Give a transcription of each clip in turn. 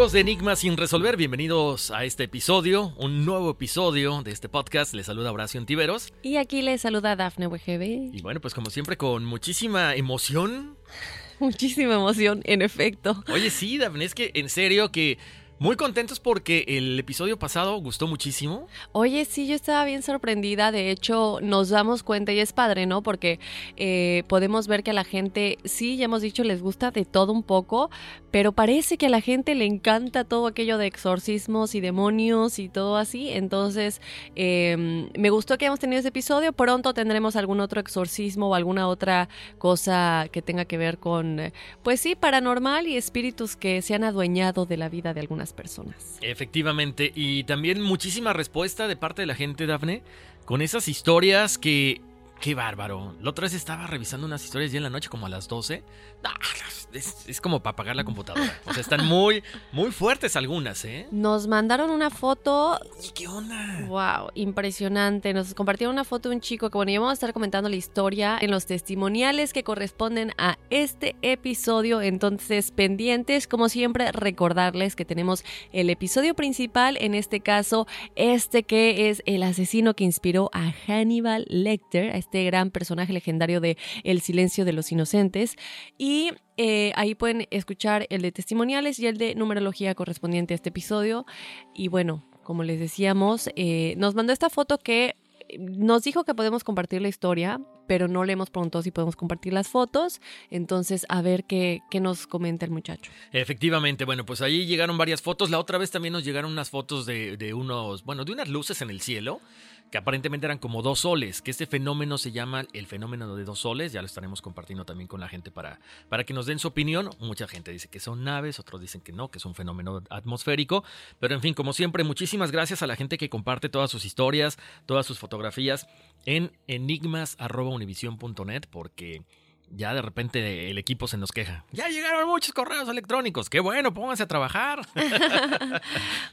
Amigos de Enigma sin resolver? Bienvenidos a este episodio, un nuevo episodio de este podcast. Les saluda Horacio Antiveros. Y aquí les saluda Dafne WGB. Y bueno, pues como siempre con muchísima emoción. Muchísima emoción, en efecto. Oye, sí, Dafne, es que en serio que muy contentos porque el episodio pasado gustó muchísimo. Oye, sí, yo estaba bien sorprendida. De hecho, nos damos cuenta y es padre, ¿no? Porque eh, podemos ver que a la gente, sí, ya hemos dicho, les gusta de todo un poco, pero parece que a la gente le encanta todo aquello de exorcismos y demonios y todo así. Entonces, eh, me gustó que hayamos tenido ese episodio. Pronto tendremos algún otro exorcismo o alguna otra cosa que tenga que ver con, pues sí, paranormal y espíritus que se han adueñado de la vida de algunas personas. Efectivamente, y también muchísima respuesta de parte de la gente, Dafne, con esas historias que... Qué bárbaro. La otra vez estaba revisando unas historias ya en la noche, como a las 12. Es, es como para apagar la computadora. O sea, están muy, muy fuertes algunas, ¿eh? Nos mandaron una foto. ¿Y qué onda? Wow, impresionante. Nos compartieron una foto de un chico que, bueno, ya vamos a estar comentando la historia en los testimoniales que corresponden a este episodio. Entonces, pendientes, como siempre, recordarles que tenemos el episodio principal, en este caso, este que es el asesino que inspiró a Hannibal Lecter, a este gran personaje legendario de El silencio de los inocentes. Y eh, ahí pueden escuchar el de testimoniales y el de numerología correspondiente a este episodio. Y bueno, como les decíamos, eh, nos mandó esta foto que nos dijo que podemos compartir la historia, pero no le hemos preguntado si podemos compartir las fotos. Entonces, a ver qué, qué nos comenta el muchacho. Efectivamente, bueno, pues ahí llegaron varias fotos. La otra vez también nos llegaron unas fotos de, de unos, bueno, de unas luces en el cielo que aparentemente eran como dos soles, que este fenómeno se llama el fenómeno de dos soles, ya lo estaremos compartiendo también con la gente para, para que nos den su opinión. Mucha gente dice que son naves, otros dicen que no, que es un fenómeno atmosférico, pero en fin, como siempre, muchísimas gracias a la gente que comparte todas sus historias, todas sus fotografías en enigmas.univision.net, porque ya de repente el equipo se nos queja. Ya llegaron muchos correos electrónicos. Qué bueno, pónganse a trabajar.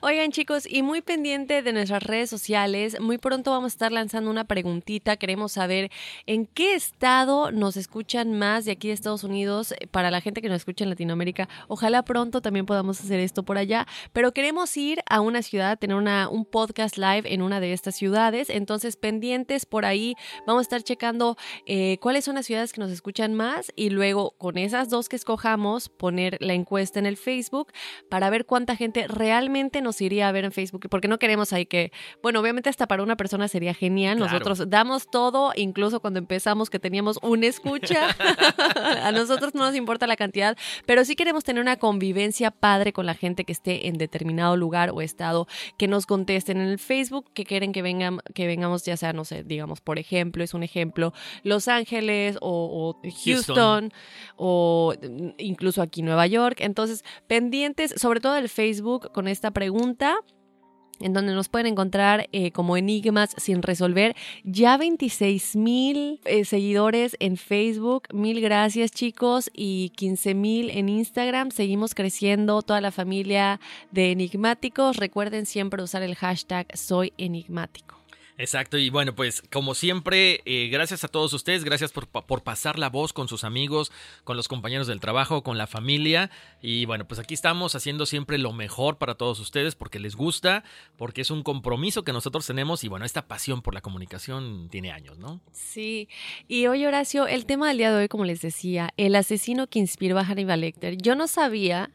Oigan chicos, y muy pendiente de nuestras redes sociales, muy pronto vamos a estar lanzando una preguntita. Queremos saber en qué estado nos escuchan más de aquí de Estados Unidos eh, para la gente que nos escucha en Latinoamérica. Ojalá pronto también podamos hacer esto por allá, pero queremos ir a una ciudad, tener una, un podcast live en una de estas ciudades. Entonces, pendientes por ahí, vamos a estar checando eh, cuáles son las ciudades que nos escuchan más y luego con esas dos que escojamos poner la encuesta en el Facebook para ver cuánta gente realmente nos iría a ver en Facebook, porque no queremos ahí que, bueno, obviamente hasta para una persona sería genial, nosotros damos todo, incluso cuando empezamos que teníamos una escucha, a nosotros no nos importa la cantidad, pero sí queremos tener una convivencia padre con la gente que esté en determinado lugar o estado, que nos contesten en el Facebook, que quieren que, vengan, que vengamos, ya sea, no sé, digamos, por ejemplo, es un ejemplo, Los Ángeles o, Houston, o incluso aquí Nueva York. Entonces, pendientes, sobre todo el Facebook, con esta pregunta en donde nos pueden encontrar eh, como enigmas sin resolver. Ya 26 mil eh, seguidores en Facebook. Mil gracias chicos. Y 15 mil en Instagram. Seguimos creciendo toda la familia de enigmáticos. Recuerden siempre usar el hashtag soy enigmático. Exacto, y bueno, pues como siempre, eh, gracias a todos ustedes, gracias por, por, pasar la voz con sus amigos, con los compañeros del trabajo, con la familia. Y bueno, pues aquí estamos haciendo siempre lo mejor para todos ustedes porque les gusta, porque es un compromiso que nosotros tenemos y bueno, esta pasión por la comunicación tiene años, ¿no? Sí, y hoy Horacio, el tema del día de hoy, como les decía, el asesino que inspiró a Hannibal Lecter. Yo no sabía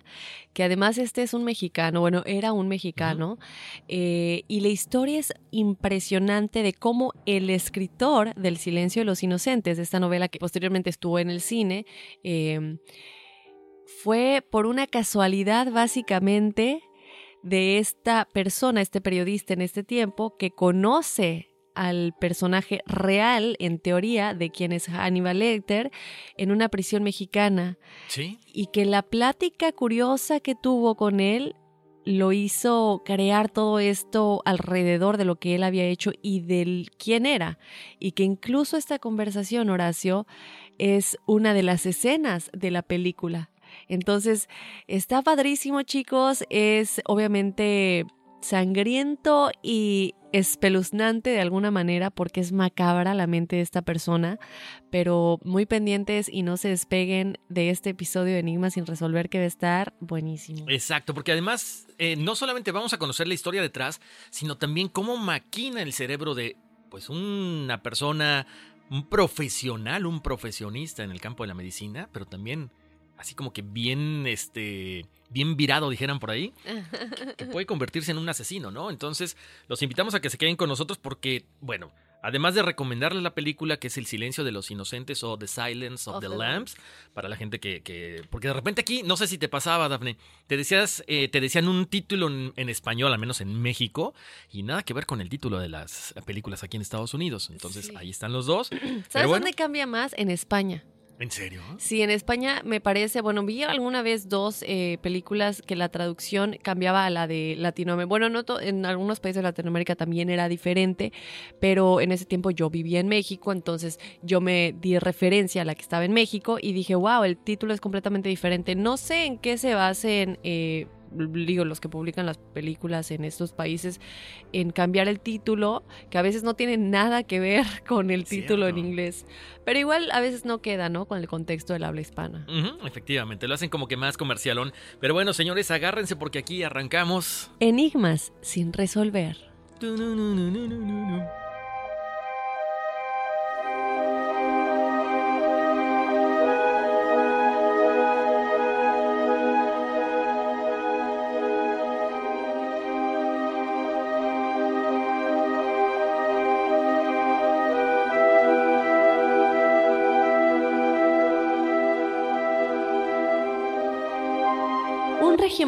que además este es un mexicano, bueno, era un mexicano, eh, y la historia es impresionante de cómo el escritor del Silencio de los Inocentes, de esta novela que posteriormente estuvo en el cine, em, fue por una casualidad básicamente de esta persona, este periodista en este tiempo, que conoce al personaje real, en teoría, de quien es Hannibal Lecter, en una prisión mexicana. Sí. Y que la plática curiosa que tuvo con él lo hizo crear todo esto alrededor de lo que él había hecho y del quién era. Y que incluso esta conversación, Horacio, es una de las escenas de la película. Entonces, está padrísimo, chicos. Es obviamente sangriento y espeluznante de alguna manera porque es macabra la mente de esta persona, pero muy pendientes y no se despeguen de este episodio de Enigma sin resolver que debe estar buenísimo. Exacto, porque además eh, no solamente vamos a conocer la historia detrás, sino también cómo maquina el cerebro de pues una persona, un profesional, un profesionista en el campo de la medicina, pero también así como que bien este bien virado, dijeran por ahí, que puede convertirse en un asesino, ¿no? Entonces, los invitamos a que se queden con nosotros porque, bueno, además de recomendarles la película que es El silencio de los inocentes o The Silence of, the, Lambs, para la gente que, Porque de repente aquí, no sé si te pasaba, Dafne, te, decías, eh, te decían un título en, español, al menos en México, y nada que ver con el título de las películas aquí en Estados Unidos. Entonces, ahí están los dos. ¿Sabes dónde cambia más? En España. ¿En serio? Sí, en España me parece, bueno, vi alguna vez dos eh, películas que la traducción cambiaba a la de Latinoamérica. Bueno, no en algunos países de Latinoamérica también era diferente, pero en ese tiempo yo vivía en México, entonces yo me di referencia a la que estaba en México y dije, wow, el título es completamente diferente. No sé en qué se basen. Eh, digo, los que publican las películas en estos países, en cambiar el título, que a veces no tiene nada que ver con el título en inglés. Pero igual a veces no queda, ¿no? Con el contexto del habla hispana. efectivamente, lo hacen como que más comercialón. Pero bueno, señores, agárrense porque aquí arrancamos. Enigmas sin resolver.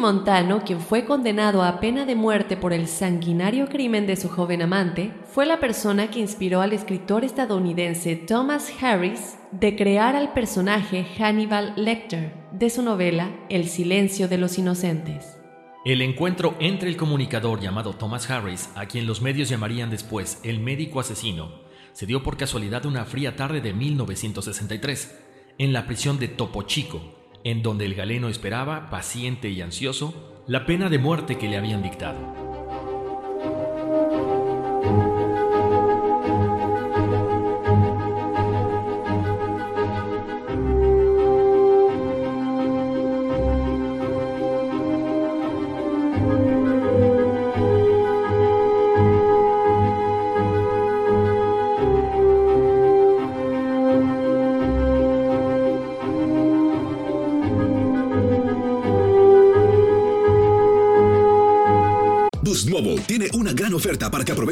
Montano, quien fue condenado a pena de muerte por el sanguinario crimen de su joven amante, fue la persona que inspiró al escritor estadounidense Thomas Harris de crear al personaje Hannibal Lecter de su novela El silencio de los inocentes. El encuentro entre el comunicador llamado Thomas Harris, a quien los medios llamarían después el médico asesino, se dio por casualidad una fría tarde de 1963 en la prisión de Topo Chico, en donde el galeno esperaba, paciente y ansioso, la pena de muerte que le habían dictado.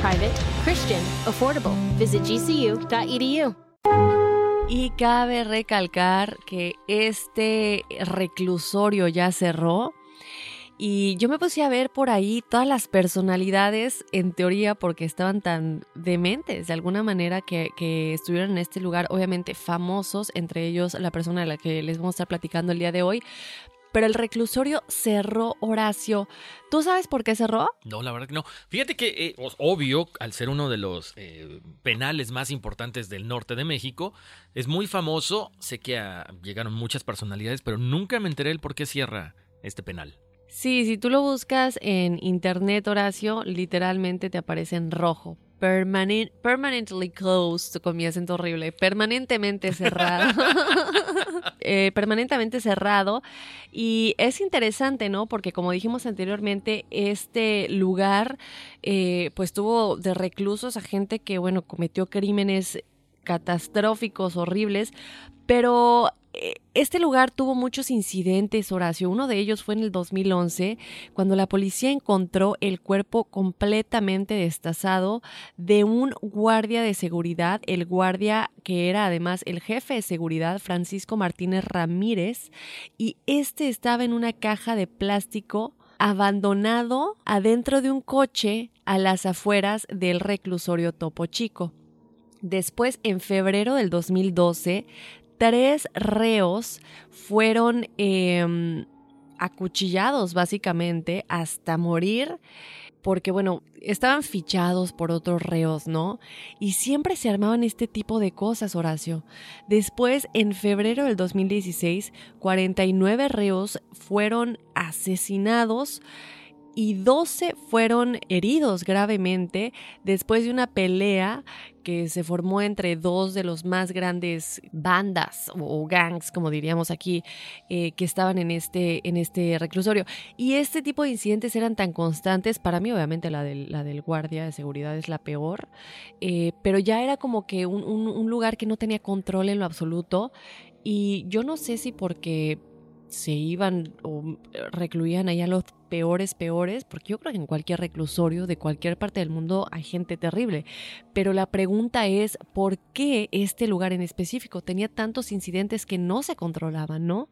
Private, Christian, affordable. Visit gcu.edu. Y cabe recalcar que este reclusorio ya cerró. Y yo me puse a ver por ahí todas las personalidades, en teoría, porque estaban tan dementes de alguna manera que, que, estuvieron en este lugar, obviamente famosos, entre ellos la persona de la que les vamos a estar platicando el día de hoy. Pero el reclusorio cerró, Horacio. ¿Tú sabes por qué cerró? No, la verdad que no. Fíjate que, eh, obvio, al ser uno de los eh, penales más importantes del norte de México, es muy famoso. Sé que a, llegaron muchas personalidades, pero nunca me enteré el por qué cierra este penal. Sí, si tú lo buscas en internet, Horacio, literalmente te aparece en rojo. Permanent, permanently closed, con mi acento horrible, permanentemente cerrado. eh, permanentemente cerrado. Y es interesante, ¿no? Porque como dijimos anteriormente, este lugar eh, pues tuvo de reclusos a gente que, bueno, cometió crímenes catastróficos, horribles, pero este lugar tuvo muchos incidentes, Horacio. Uno de ellos fue en el 2011, cuando la policía encontró el cuerpo completamente destazado de un guardia de seguridad, el guardia que era además el jefe de seguridad, Francisco Martínez Ramírez, y este estaba en una caja de plástico abandonado adentro de un coche a las afueras del reclusorio Topo Chico. Después, en febrero del 2012, tres reos fueron eh, acuchillados básicamente hasta morir porque bueno, estaban fichados por otros reos, ¿no? Y siempre se armaban este tipo de cosas, Horacio. Después, en febrero del 2016, 49 reos fueron asesinados y 12 fueron heridos gravemente después de una pelea que se formó entre dos de los más grandes bandas o gangs, como diríamos aquí, eh, que estaban en este, en este reclusorio. Y este tipo de incidentes eran tan constantes, para mí obviamente la del, la del guardia de seguridad es la peor, eh, pero ya era como que un, un, un lugar que no tenía control en lo absoluto. Y yo no sé si porque se iban o recluían allá los peores, peores, porque yo creo que en cualquier reclusorio de cualquier parte del mundo hay gente terrible. Pero la pregunta es, ¿por qué este lugar en específico tenía tantos incidentes que no se controlaban, no?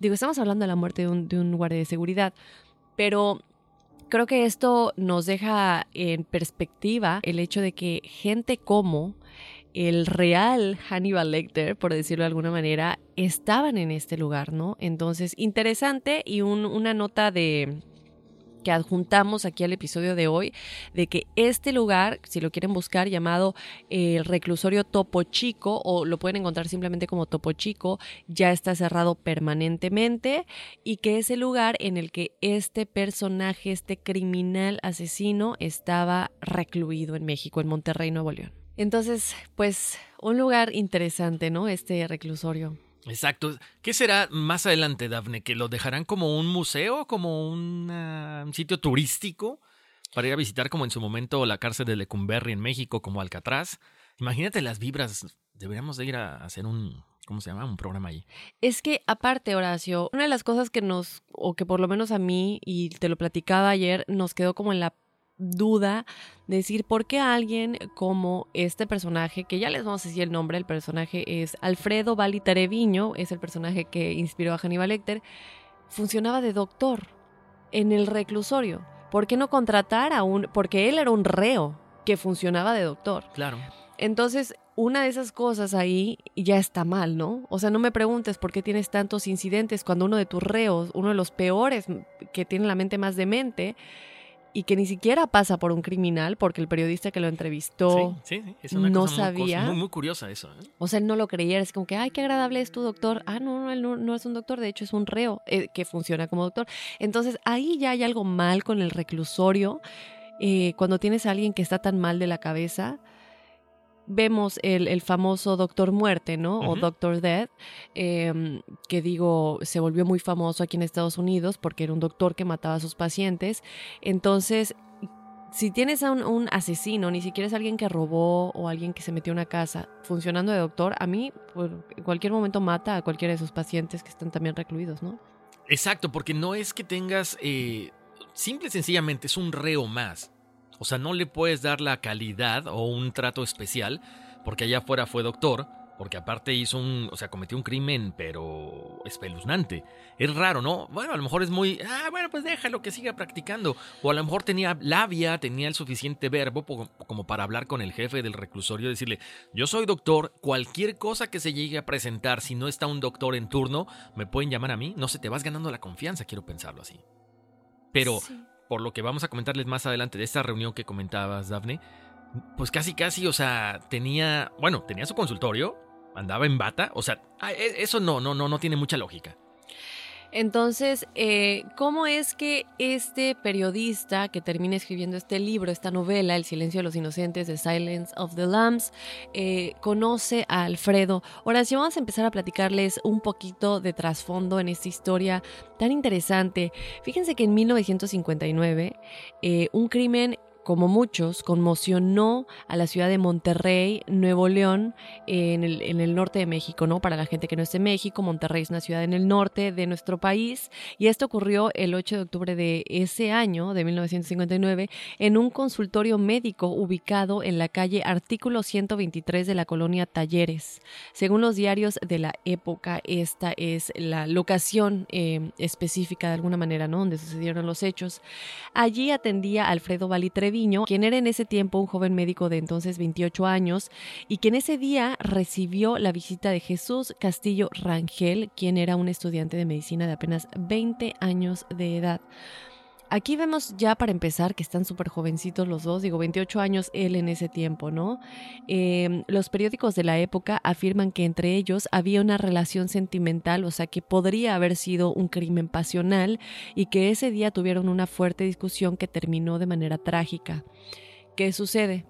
Digo, estamos hablando de la muerte de un, de un guardia de seguridad, pero Creo que esto nos deja en perspectiva el hecho de que gente como el real Hannibal Lecter, por decirlo de alguna manera, estaban en este lugar, ¿no? Entonces, interesante y una nota de que adjuntamos aquí al episodio de hoy, de que este lugar, si lo quieren buscar, llamado el eh, reclusorio Topo Chico, o lo pueden encontrar simplemente como Topo Chico, ya está cerrado permanentemente y que es el lugar en el que este personaje, este criminal asesino, estaba recluido en México, en Monterrey, Nuevo León. Entonces, pues un lugar interesante, ¿no? Este reclusorio. Exacto. ¿Qué será más adelante, Dafne? ¿Que lo dejarán como un museo, como un sitio turístico para ir a visitar como en su momento la cárcel de Lecumberri en México, como Alcatraz? Imagínate las vibras. Deberíamos de ir a hacer un, ¿cómo se llama? Un programa ahí. Es que aparte, Horacio, una de las cosas que nos, o que por lo menos a mí, y te lo platicaba ayer, nos quedó como en la duda decir por qué alguien como este personaje, que ya les vamos a decir el nombre, el personaje es Alfredo Bali Tareviño, es el personaje que inspiró a Hannibal Lecter, funcionaba de doctor en el reclusorio. ¿Por qué no contratar a un, porque él era un reo que funcionaba de doctor? Claro. Entonces, una de esas cosas ahí ya está mal, ¿no? O sea, no me preguntes por qué tienes tantos incidentes cuando uno de tus reos, uno de los peores que tiene la mente más demente, y que ni siquiera pasa por un criminal porque el periodista que lo entrevistó no sabía. Muy, muy, curiosa eso. ¿eh? O sea, él no lo creía, es como que, ay, qué agradable es tu doctor. Ah, no, no, él no, es un doctor, de hecho es un reo eh, que funciona como doctor. Entonces, ahí ya hay algo mal con el reclusorio. Eh, cuando tienes a alguien que está tan mal de la cabeza, vemos el, famoso Doctor Muerte, ¿no? O Doctor Death, em, que digo, se volvió muy famoso aquí en Estados Unidos porque era un doctor que mataba a sus pacientes. Entonces, si tienes a un, asesino, ni siquiera es alguien que robó o alguien que se metió a una casa funcionando de doctor, a mí en cualquier momento mata a cualquiera de sus pacientes que están también recluidos, ¿no? Exacto, porque no es que tengas, eh, simple y sencillamente, es un reo más. O sea, no le puedes dar la calidad o un trato especial, porque allá afuera fue doctor, porque aparte hizo un, o sea, cometió un crimen, pero espeluznante. Es raro, ¿no? Bueno, a lo mejor es muy, ah, bueno, pues déjalo que siga practicando. O a lo mejor tenía labia, tenía el suficiente verbo como para hablar con el jefe del reclusorio y decirle, yo soy doctor, cualquier cosa que se llegue a presentar, si no está un doctor en turno, me pueden llamar a mí. No sé, te vas ganando la confianza, quiero pensarlo así. Pero por lo que vamos a comentarles más adelante de esta reunión que comentabas, Dafne, pues casi casi, o sea, tenía, bueno, tenía su consultorio, andaba en bata, o sea, e, eso no, no, no, no tiene mucha lógica. Entonces, eh, ¿cómo es que este periodista que termina escribiendo este libro, esta novela, El silencio de los inocentes, The Silence of the Lambs, eh, conoce a Alfredo? Sí vamos a empezar a platicarles un poquito de trasfondo en esta historia tan interesante. Fíjense que en 1959, eh, un crimen como muchos, conmocionó a la ciudad de Monterrey, Nuevo León, en el, norte de México, ¿no? Para la gente que no es de México, Monterrey es una ciudad en el norte de nuestro país y esto ocurrió el 8 de octubre de ese año, de 1959, en un consultorio médico ubicado en la calle Artículo 123 de la colonia Talleres. Según los diarios de la época, esta es la locación eh, específica de alguna manera, ¿no? Donde sucedieron los hechos. Allí atendía Alfredo Valitre quien era en ese tiempo un joven médico de entonces 28 años y quien ese día recibió la visita de Jesús Castillo Rangel, quien era un estudiante de medicina de apenas 20 años de edad. Aquí vemos ya para empezar que están súper jovencitos los dos, digo 28 años él en ese tiempo, ¿no? Em, los periódicos de la época afirman que entre ellos había una relación sentimental, o sea que podría haber sido un crimen pasional y que ese día tuvieron una fuerte discusión que terminó de manera trágica. ¿Qué sucede?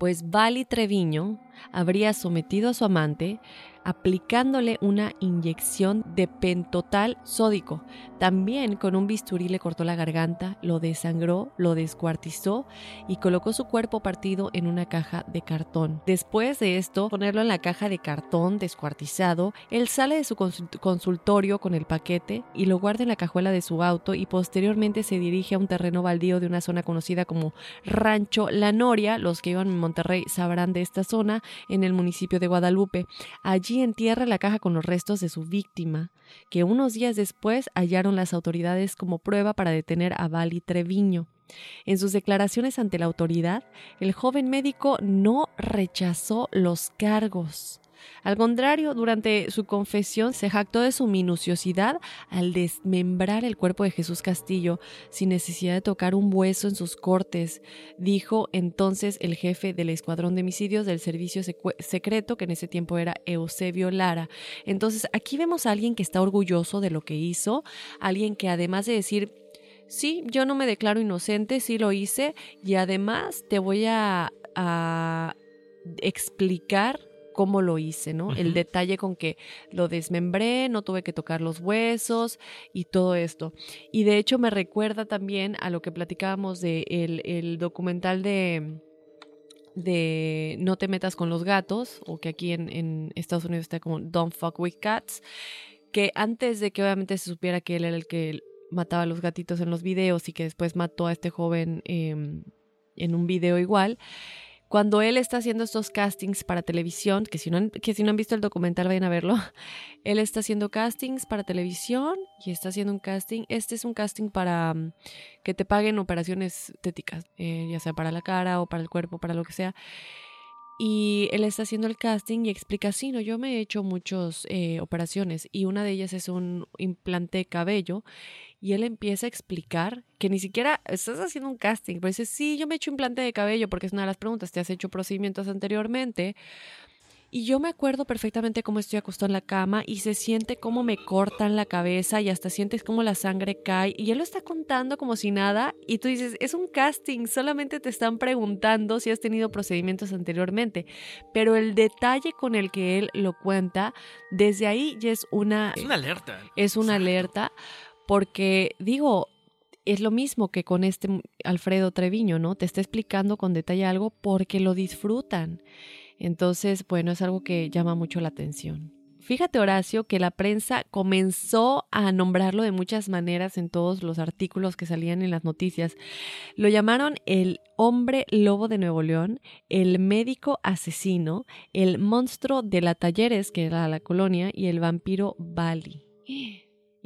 Pues Vali Treviño habría sometido a su amante aplicándole una inyección de pentotal sódico. También con un bisturí le cortó la garganta, lo desangró, lo descuartizó y colocó su cuerpo partido en una caja de cartón. Después de esto, ponerlo en la caja de cartón descuartizado, él sale de su consultorio con el paquete y lo guarda en la cajuela de su auto y posteriormente se dirige a un terreno baldío de una zona conocida como Rancho La Noria. Los que iban en Monterrey sabrán de esta zona en el municipio de Guadalupe. Allí entierra la caja con los restos de su víctima, que unos días después hallaron las autoridades como prueba para detener a Bali Treviño. En sus declaraciones ante la autoridad, el joven médico no rechazó los cargos. Al contrario, durante su confesión se jactó de su minuciosidad al desmembrar el cuerpo de Jesús Castillo sin necesidad de tocar un hueso en sus cortes, dijo entonces el jefe del escuadrón de homicidios del servicio secreto, que en ese tiempo era Eusebio Lara. Entonces, aquí vemos a alguien que está orgulloso de lo que hizo, alguien que además de decir sí, yo no me declaro inocente, sí lo hice y además te voy a, explicar cómo lo hice, ¿no? El detalle con que lo desmembré, no tuve que tocar los huesos y todo esto. Y de hecho me recuerda también a lo que platicábamos de el, documental de de No te metas con los gatos, o que aquí en, en, Estados Unidos está como Don't fuck with cats, que antes de que obviamente se supiera que él era el que mataba a los gatitos en los videos y que después mató a este joven em, en un video igual, cuando él está haciendo estos castings para televisión, que si, no han, que si no han visto el documental vayan a verlo, él está haciendo castings para televisión y está haciendo un casting, este es un casting para mm, que te paguen operaciones estéticas, eh, ya sea para la cara o para el cuerpo, para lo que sea. Y él está haciendo el casting y explica, sí, no, yo me he hecho muchas eh, operaciones y una de ellas es un implante de cabello y él empieza a explicar que ni siquiera estás haciendo un casting, pero dice, sí, yo me he hecho implante de cabello porque es una de las preguntas, ¿te has hecho procedimientos anteriormente? Y yo me acuerdo perfectamente cómo estoy acostado en la cama y se siente cómo me cortan la cabeza y hasta sientes cómo la sangre cae. Y él lo está contando como si nada y tú dices, es un casting, solamente te están preguntando si has tenido procedimientos anteriormente. Pero el detalle con el que él lo cuenta, desde ahí ya es una... Es una alerta. Es una alerta porque digo, es lo mismo que con este Alfredo Treviño, ¿no? Te está explicando con detalle algo porque lo disfrutan. Entonces, bueno, es algo que llama mucho la atención. Fíjate, Horacio, que la prensa comenzó a nombrarlo de muchas maneras en todos los artículos que salían en las noticias. Lo llamaron el hombre lobo de Nuevo León, el médico asesino, el monstruo de la Talleres, que era la colonia, y el vampiro Bali.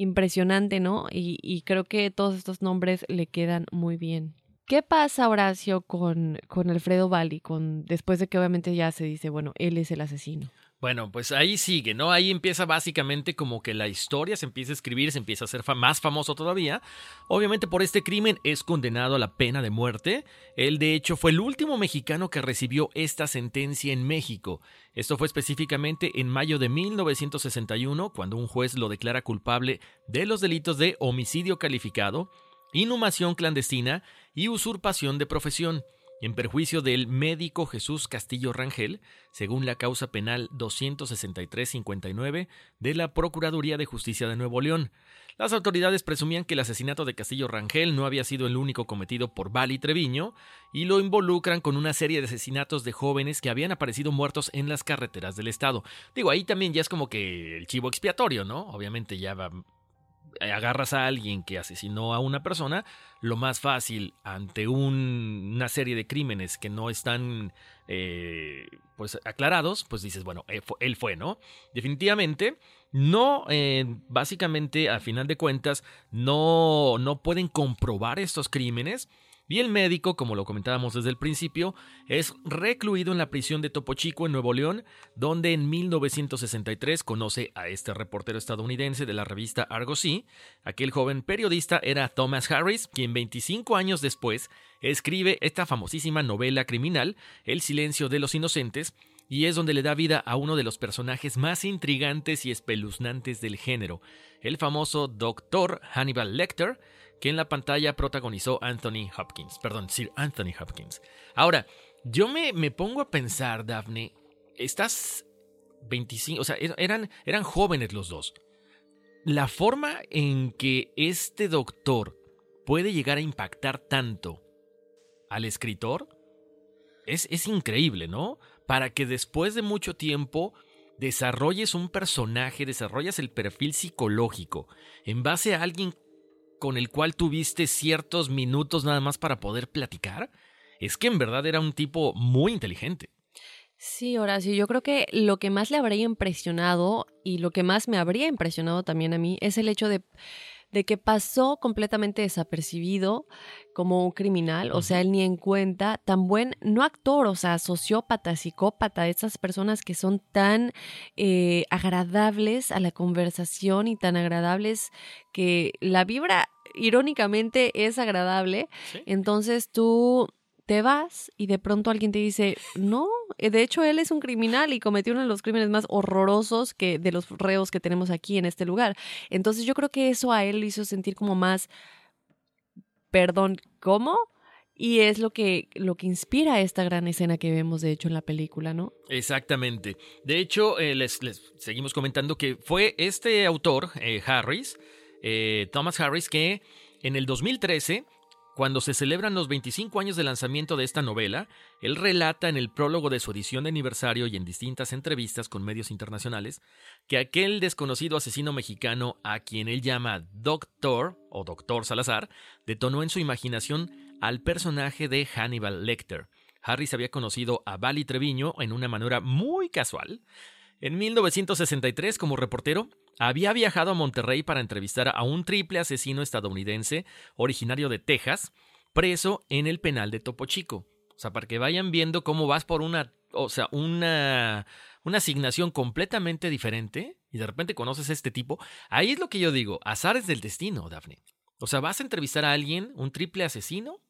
Impresionante, ¿no? Y, y creo que todos estos nombres le quedan muy bien. ¿Qué pasa, Horacio, con, con Alfredo Bali, con, después de que obviamente ya se dice, bueno, él es el asesino? Bueno, pues ahí sigue, ¿no? Ahí empieza básicamente como que la historia se empieza a escribir, se empieza a ser más famoso todavía. Obviamente por este crimen es condenado a la pena de muerte. Él de hecho fue el último mexicano que recibió esta sentencia en México. Esto fue específicamente en mayo de 1961, cuando un juez lo declara culpable de los delitos de homicidio calificado, inhumación clandestina y usurpación de profesión, en perjuicio del médico Jesús Castillo Rangel, según la causa penal 263-59 de la Procuraduría de Justicia de Nuevo León. Las autoridades presumían que el asesinato de Castillo Rangel no había sido el único cometido por Bali Treviño y lo involucran con una serie de asesinatos de jóvenes que habían aparecido muertos en las carreteras del estado. Digo, ahí también ya es como que el chivo expiatorio, ¿no? Obviamente ya va agarras a alguien que asesinó a una persona, lo más fácil ante una serie de crímenes que no están eh, pues aclarados, pues dices, bueno, eh, él fue, ¿no? Definitivamente, no, básicamente, a final de cuentas, no, no pueden comprobar estos crímenes y el médico, como lo comentábamos desde el principio, es recluido en la prisión de Topo Chico en Nuevo León, donde en 1963 conoce a este reportero estadounidense de la revista Argosy. Aquel joven periodista era Thomas Harris, quien 25 años después escribe esta famosísima novela criminal, El silencio de los inocentes, y es donde le da vida a uno de los personajes más intrigantes y espeluznantes del género, el famoso Dr. Hannibal Lecter, que en la pantalla protagonizó Anthony Hopkins, perdón, Sir Anthony Hopkins. Ahora, yo me, me pongo a pensar, Daphne, estás 25, o sea, er, eran, eran jóvenes los dos. La forma en que este doctor puede llegar a impactar tanto al escritor es, es increíble, ¿no? Para que después de mucho tiempo desarrolles un personaje, desarrollas el perfil psicológico en base a alguien con el cual tuviste ciertos minutos nada más para poder platicar, es que en verdad era un tipo muy inteligente. Sí, Horacio, yo creo que lo que más le habría impresionado y lo que más me habría impresionado también a mí es el hecho de, de que pasó completamente desapercibido como un criminal, o sea, él ni en cuenta, tan buen, no actor, o sea, sociópata, psicópata, esas personas que son tan eh, agradables a la conversación y tan agradables que la vibra irónicamente es agradable, Sí. entonces tú te vas y de pronto alguien te dice, no, eh, de hecho él es un criminal y cometió uno de los crímenes más horrorosos que de los reos que tenemos aquí en este lugar. Entonces yo creo que eso a él lo hizo sentir como más, perdón, ¿cómo? Y es lo que, lo que inspira esta gran escena que vemos, de hecho, en la película, ¿no? Exactamente. De hecho, eh, les, seguimos comentando que fue este autor, eh, Harris, Thomas Harris, que en el 2013, cuando se celebran los 25 años de lanzamiento de esta novela, él relata en el prólogo de su edición de aniversario y en distintas entrevistas con medios internacionales que aquel desconocido asesino mexicano a quien él llama Doctor o Doctor Salazar detonó en su imaginación al personaje de Hannibal Lecter. Harris había conocido a Bali Treviño en una manera muy casual. En 1963, como reportero, había viajado a Monterrey para entrevistar a un triple asesino estadounidense originario de Texas, preso en el penal de Topo Chico. O sea, para que vayan viendo cómo vas por una, o sea, una, una asignación completamente diferente y de repente conoces a este tipo. Ahí es lo que yo digo, azares del destino, Daphne. O sea, vas a entrevistar a alguien, un triple asesino,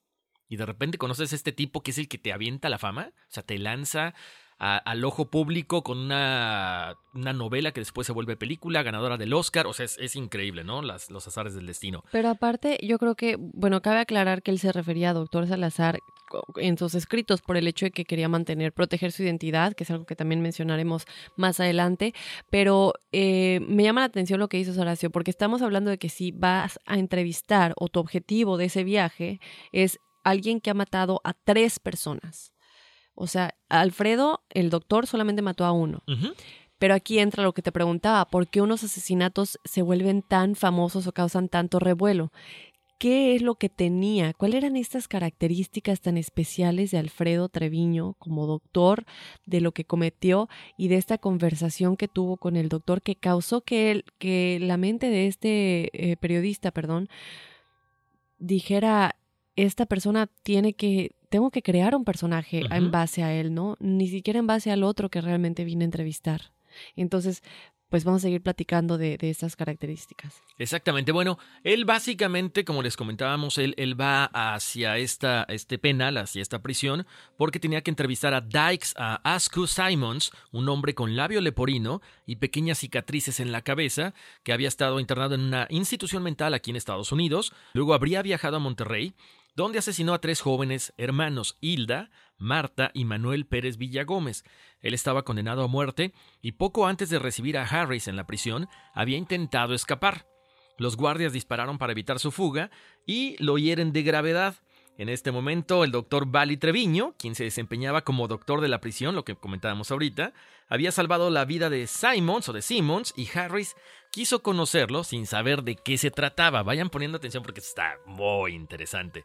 y de repente conoces a este tipo que es el que te avienta la fama, o sea, te lanza a- al ojo público con una, una novela que después se vuelve película, ganadora del Oscar, o sea, es, increíble, ¿no? Las, los azares del destino. Pero aparte, yo creo que, bueno, cabe aclarar que él se refería a doctor Salazar en sus escritos por el hecho de que quería mantener, proteger su identidad, que es algo que también mencionaremos más adelante. Pero eh, me llama la atención lo que dices, Horacio, porque estamos hablando de que si vas a entrevistar o tu objetivo de ese viaje es alguien que ha matado a tres personas. O sea, Alfredo, el doctor, solamente mató a uno. Pero aquí entra lo que te preguntaba, ¿por qué unos asesinatos se vuelven tan famosos o causan tanto revuelo? ¿Qué es lo que tenía? ¿Cuáles eran estas características tan especiales de Alfredo Treviño como doctor, de lo que cometió y de esta conversación que tuvo con el doctor que causó que, él, que la mente de este eh, periodista, perdón, dijera, esta persona tiene que, tengo que crear un personaje en base a él, ¿no? Ni siquiera en base al otro que realmente vine a entrevistar. Entonces, pues vamos a seguir platicando de, de estas características. Exactamente. Bueno, él básicamente, como les comentábamos, él, él va hacia esta, este penal, hacia esta prisión, porque tenía que entrevistar a Dykes, a Asku Simons, un hombre con labio leporino y pequeñas cicatrices en la cabeza, que había estado internado en una institución mental aquí en Estados Unidos. Luego habría viajado a Monterrey, donde asesinó a tres jóvenes hermanos, Hilda, Marta y Manuel Pérez Villagómez. Él estaba condenado a muerte y poco antes de recibir a Harris en la prisión había intentado escapar. Los guardias dispararon para evitar su fuga y lo hieren de gravedad. En este momento, el doctor Bali Treviño, quien se desempeñaba como doctor de la prisión, lo que comentábamos ahorita, había salvado la vida de Simons o de Simmons y Harris quiso conocerlo sin saber de qué se trataba. Vayan poniendo atención porque está muy interesante.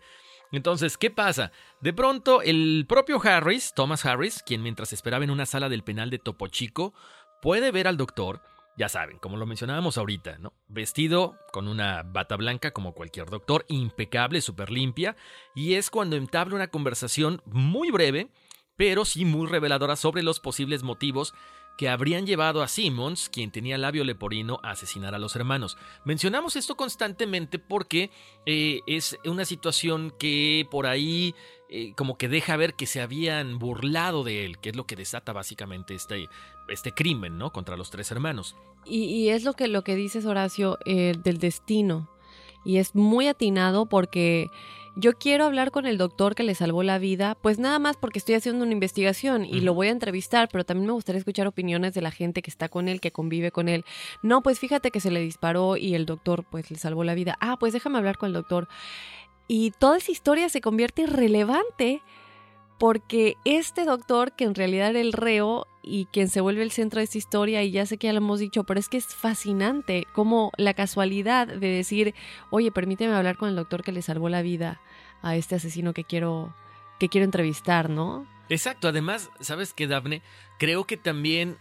Entonces, ¿qué pasa? De pronto, el propio Harris, Thomas Harris, quien mientras esperaba en una sala del penal de Topo Chico, puede ver al doctor, ya saben, como lo mencionábamos ahorita, ¿no? Vestido con una bata blanca como cualquier doctor, impecable, súper limpia, y es cuando entabla una conversación muy breve, pero sí muy reveladora sobre los posibles motivos que habrían llevado a Simmons, quien tenía labio leporino, a asesinar a los hermanos. Mencionamos esto constantemente porque eh, es una situación que por ahí eh, como que deja ver que se habían burlado de él, que es lo que desata básicamente este, este crimen, ¿no? Contra los tres hermanos. Y, es lo que, lo que dices, Horacio, eh, del destino. Y es muy atinado porque yo quiero hablar con el doctor que le salvó la vida, pues nada más porque estoy haciendo una investigación y lo voy a entrevistar, pero también me gustaría escuchar opiniones de la gente que está con él, que convive con él. No, pues fíjate que se le disparó y el doctor pues le salvó la vida. Ah, pues déjame hablar con el doctor. Y toda esa historia se convierte irrelevante porque este doctor, que en realidad era el reo y quien se vuelve el centro de esta historia, y ya sé que ya lo hemos dicho, pero es que es fascinante como la casualidad de decir, oye, permíteme hablar con el doctor que le salvó la vida a este asesino que quiero, que quiero entrevistar, ¿no? Exacto, además, ¿sabes qué, Daphne? Creo que también,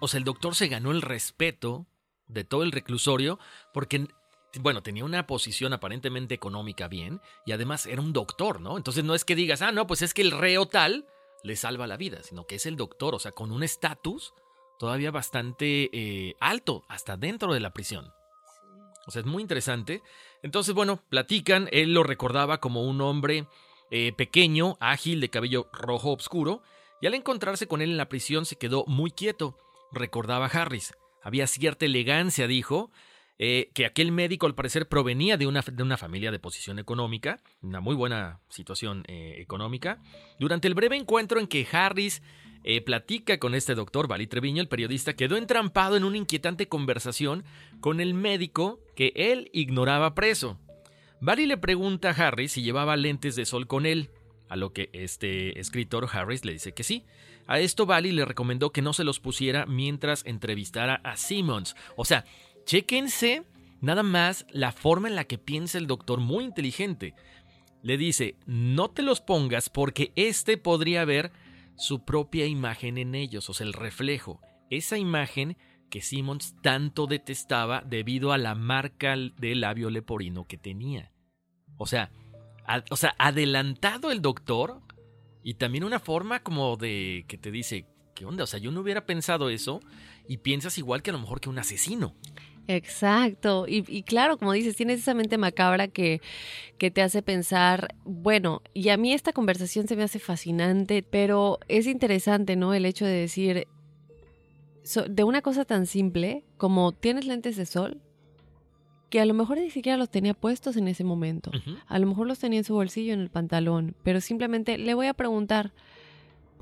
o sea, el doctor se ganó el respeto de todo el reclusorio porque, bueno, tenía una posición aparentemente económica bien y además era un doctor, ¿no? Entonces no es que digas, ah, no, pues es que el reo tal le salva la vida, sino que es el doctor, o sea, con un estatus todavía bastante eh, alto, hasta dentro de la prisión. O sea, es muy interesante. Entonces, bueno, platican, él lo recordaba como un hombre eh, pequeño, ágil, de cabello rojo oscuro, y al encontrarse con él en la prisión se quedó muy quieto, recordaba Harris. Había cierta elegancia, dijo, eh, que aquel médico al parecer provenía de una, de una, familia de posición económica, una muy buena situación eh, económica. Durante el breve encuentro en que Harris platica con este doctor, Vali Treviño, el periodista quedó entrampado en una inquietante conversación con el médico que él ignoraba preso. Barry le pregunta a Harris si llevaba lentes de sol con él, a lo que este escritor Harris le dice que sí. A esto Bali le recomendó que no se los pusiera mientras entrevistara a Simmons. O sea, chéquense nada más la forma en la que piensa el doctor, muy inteligente. Le dice, no te los pongas porque este podría ver su propia imagen en ellos, o sea, el reflejo. Esa imagen que Simmons tanto detestaba debido a la marca de labio leporino que tenía. O sea, o sea, adelantado el doctor y también una forma como de que te dice, ¿qué onda? O sea, yo no hubiera pensado eso y piensas igual que a lo mejor que un asesino. Exacto, y, claro, como dices, tienes esa mente macabra que, que te hace pensar, bueno, y a mí esta conversación se me hace fascinante, pero es interesante, ¿no? El hecho de decir, de una cosa tan simple como tienes lentes de sol, que a lo mejor ni siquiera los tenía puestos en ese momento. A lo mejor los tenía en su bolsillo, en el pantalón, pero simplemente le voy a preguntar,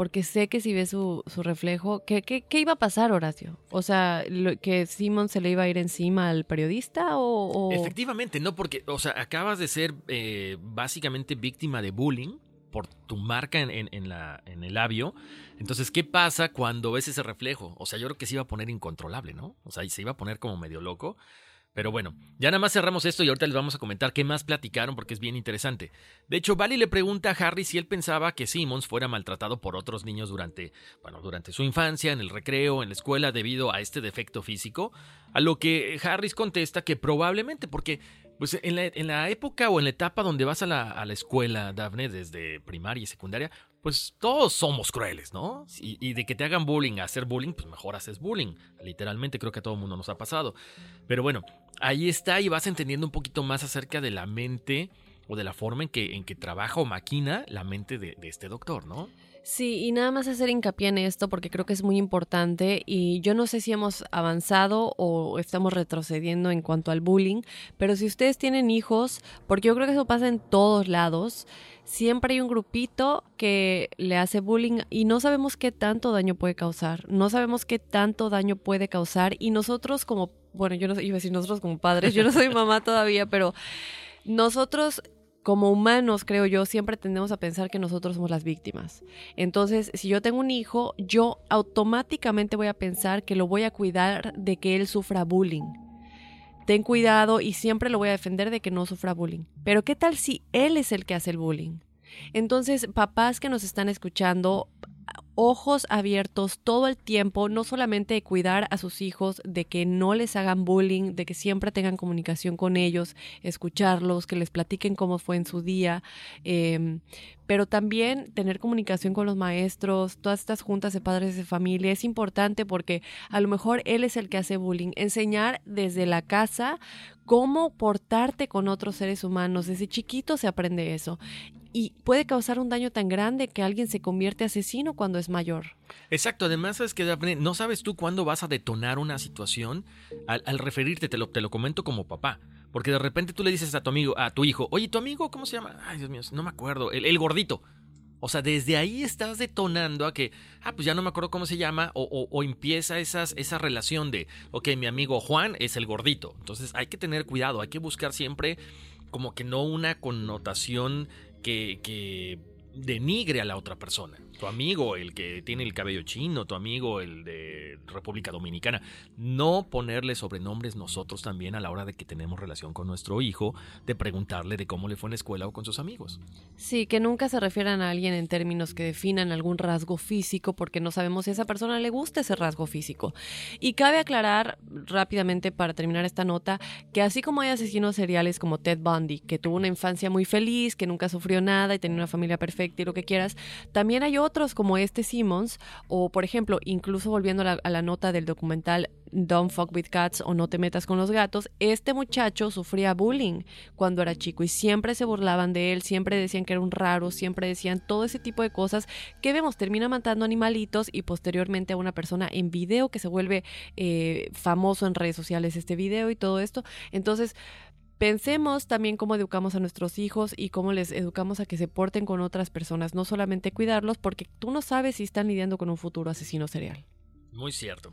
porque sé que si ve su, reflejo, ¿qué, ¿qué, iba a pasar, Horacio? O sea, ¿que Simon se le iba a ir encima al periodista o...? Efectivamente, no, porque, o sea, acabas de ser eh, básicamente víctima de bullying por tu marca en, la, en el labio. Entonces, ¿qué pasa cuando ves ese reflejo? O sea, yo creo que se iba a poner incontrolable, ¿no? O sea, se iba a poner como medio loco. Pero bueno, ya nada más cerramos esto y ahorita les vamos a comentar qué más platicaron porque es bien interesante. De hecho, Bali le pregunta a Harry si él pensaba que Simmons fuera maltratado por otros niños durante, bueno, durante su infancia, en el recreo, en la escuela, debido a este defecto físico. A lo que Harris contesta que probablemente, porque pues en la, época o en la etapa donde vas a la, a la, escuela, Daphne, desde primaria y secundaria, pues todos somos crueles, ¿no? Y, y, de que te hagan bullying a hacer bullying, pues mejor haces bullying. Literalmente creo que a todo el mundo nos ha pasado. Pero bueno, ahí está y vas entendiendo un poquito más acerca de la mente o de la forma en que, en que trabaja o maquina la mente de, de este doctor, ¿no? Sí, y nada más hacer hincapié en esto porque creo que es muy importante y yo no sé si hemos avanzado o estamos retrocediendo en cuanto al bullying, pero si ustedes tienen hijos, porque yo creo que eso pasa en todos lados, siempre hay un grupito que le hace bullying y no sabemos qué tanto daño puede causar, no sabemos qué tanto daño puede causar y nosotros como, bueno, yo no iba a decir nosotros como padres, yo no soy mamá todavía, pero nosotros como humanos, creo yo, siempre tendemos a pensar que nosotros somos las víctimas. Entonces, si yo tengo un hijo, yo automáticamente voy a pensar que lo voy a cuidar de que él sufra bullying. Ten cuidado y siempre lo voy a defender de que no sufra bullying. Pero ¿qué tal si él es el que hace el bullying? Entonces, papás que nos están escuchando, ojos abiertos todo el tiempo, no solamente de cuidar a sus hijos, de que no les hagan bullying, de que siempre tengan comunicación con ellos, escucharlos, que les platiquen cómo fue en su día, em, pero también tener comunicación con los maestros, todas estas juntas de padres de familia es importante porque a lo mejor él es el que hace bullying, enseñar desde la casa cómo portarte con otros seres humanos, desde chiquito se aprende eso y puede causar un daño tan grande que alguien se convierte asesino cuando es mayor. Exacto, además es que no sabes tú cuándo vas a detonar una situación al, referirte, te lo, te lo comento como papá. Porque de repente tú le dices a tu amigo, a tu hijo, oye, ¿tu amigo cómo se llama? Ay, Dios mío, no me acuerdo, el, gordito. O sea, desde ahí estás detonando a que, ah, pues ya no me acuerdo cómo se llama, o, o, empieza esa relación de, ok, mi amigo Juan es el gordito. Entonces hay que tener cuidado, hay que buscar siempre como que no una connotación que, denigre a la otra persona. Tu amigo, el que tiene el cabello chino, tu amigo, el de República Dominicana. No ponerle sobrenombres nosotros también a la hora de que tenemos relación con nuestro hijo, de preguntarle de cómo le fue en la escuela o con sus amigos. Sí, que nunca se refieran a alguien en términos que definan algún rasgo físico, porque no sabemos si a esa persona le gusta ese rasgo físico. Y cabe aclarar rápidamente para terminar esta nota que así como hay asesinos seriales como Ted Bundy, que tuvo una infancia muy feliz, que nunca sufrió nada y tenía una familia perfecta y lo que quieras, también hay otros como este Simmons, o por ejemplo, incluso volviendo a la, a la nota del documental Don't Fuck with Cats o No te metas con los gatos, este muchacho sufría bullying cuando era chico y siempre se burlaban de él, siempre decían que era un raro, siempre decían todo ese tipo de cosas que vemos, termina matando animalitos y posteriormente a una persona en video que se vuelve eh, famoso en redes sociales este video y todo esto. Entonces, Pensemos también cómo educamos a nuestros hijos y cómo les educamos a que se porten con otras personas, no solamente cuidarlos, porque tú no sabes si están lidiando con un futuro asesino serial. Muy cierto.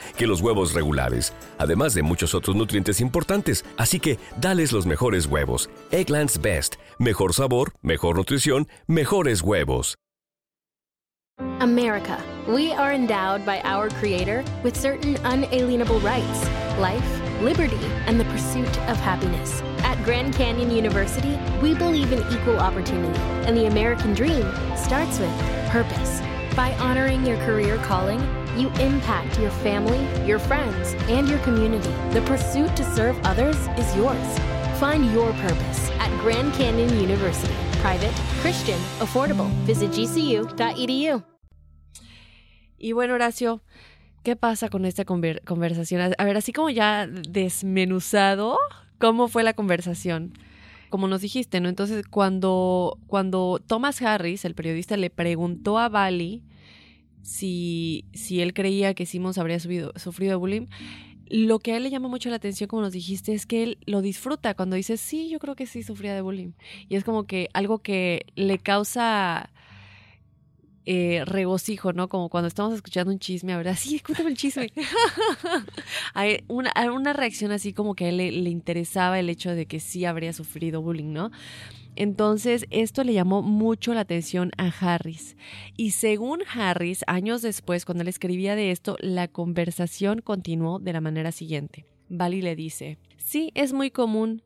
que los huevos regulares, además de muchos otros nutrientes importantes. Así que, dales los mejores huevos. Eggland's Best, mejor sabor, mejor nutrición, mejores huevos. America. We are endowed by our Creator with certain unalienable rights life, liberty, and the pursuit of happiness. At Grand Canyon University, we believe in equal opportunity, and the American dream starts with purpose. By honoring your career calling, you impact your family, your friends, and your community. The pursuit to serve others is yours. Find your purpose at Grand Canyon University. Private, Christian, affordable. Visit gcu.edu. Y bueno, Horacio, ¿qué pasa con esta conver- conversación? A ver, así como ya desmenuzado, ¿cómo fue la conversación? Como nos dijiste, ¿no? Entonces, cuando, cuando Thomas Harris, el periodista, le preguntó a Bali si, si él creía que Simmons habría subido- sufrido bullying, lo que a él le llama mucho la atención, como nos dijiste, es que él lo disfruta cuando dice, sí, yo creo que sí sufría de bullying. Y es como que algo que le causa eh, regocijo, ¿no? Como cuando estamos escuchando un chisme, a ver, sí, cuéntame el chisme. Hay una, hay una reacción así como que a él le, le interesaba el hecho de que sí habría sufrido bullying, ¿no? Entonces, esto le llamó mucho la atención a Harris. Y según Harris, años después, cuando él escribía de esto, la conversación continuó de la manera siguiente. Bali le dice, sí, es muy común.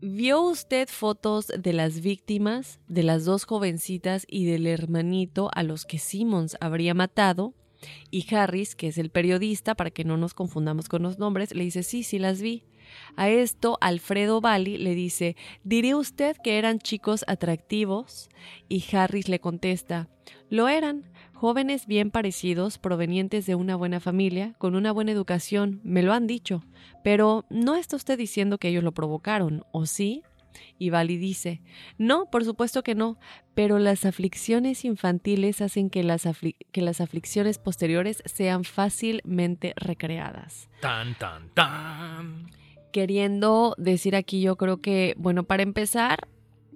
¿Vio usted fotos de las víctimas, de las dos jovencitas y del hermanito a los que Simmons habría matado? Y Harris, que es el periodista, para que no nos confundamos con los nombres, le dice, sí, sí las vi. A esto, Alfredo Bali le dice, ¿diría usted que eran chicos atractivos? Y Harris le contesta, lo eran, jóvenes bien parecidos, provenientes de una buena familia, con una buena educación, me lo han dicho. Pero no está usted diciendo que ellos lo provocaron, ¿o sí? Y Bali dice, no, por supuesto que no, pero las aflicciones infantiles hacen que las, que las aflicciones posteriores sean fácilmente recreadas. Tan, tan, tan. Queriendo decir aquí, yo creo que, bueno, para empezar,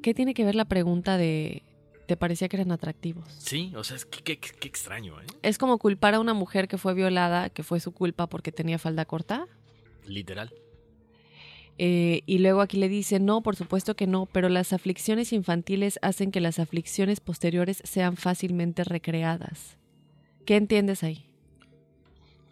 ¿qué tiene que ver la pregunta de, ¿te parecía que eran atractivos? Sí, o sea, es que, qué, qué extraño, ¿eh? Es como culpar a una mujer que fue violada, que fue su culpa porque tenía falda corta. Literal. Eh, y luego aquí le dice, no, por supuesto que no, pero las aflicciones infantiles hacen que las aflicciones posteriores sean fácilmente recreadas. ¿Qué entiendes ahí?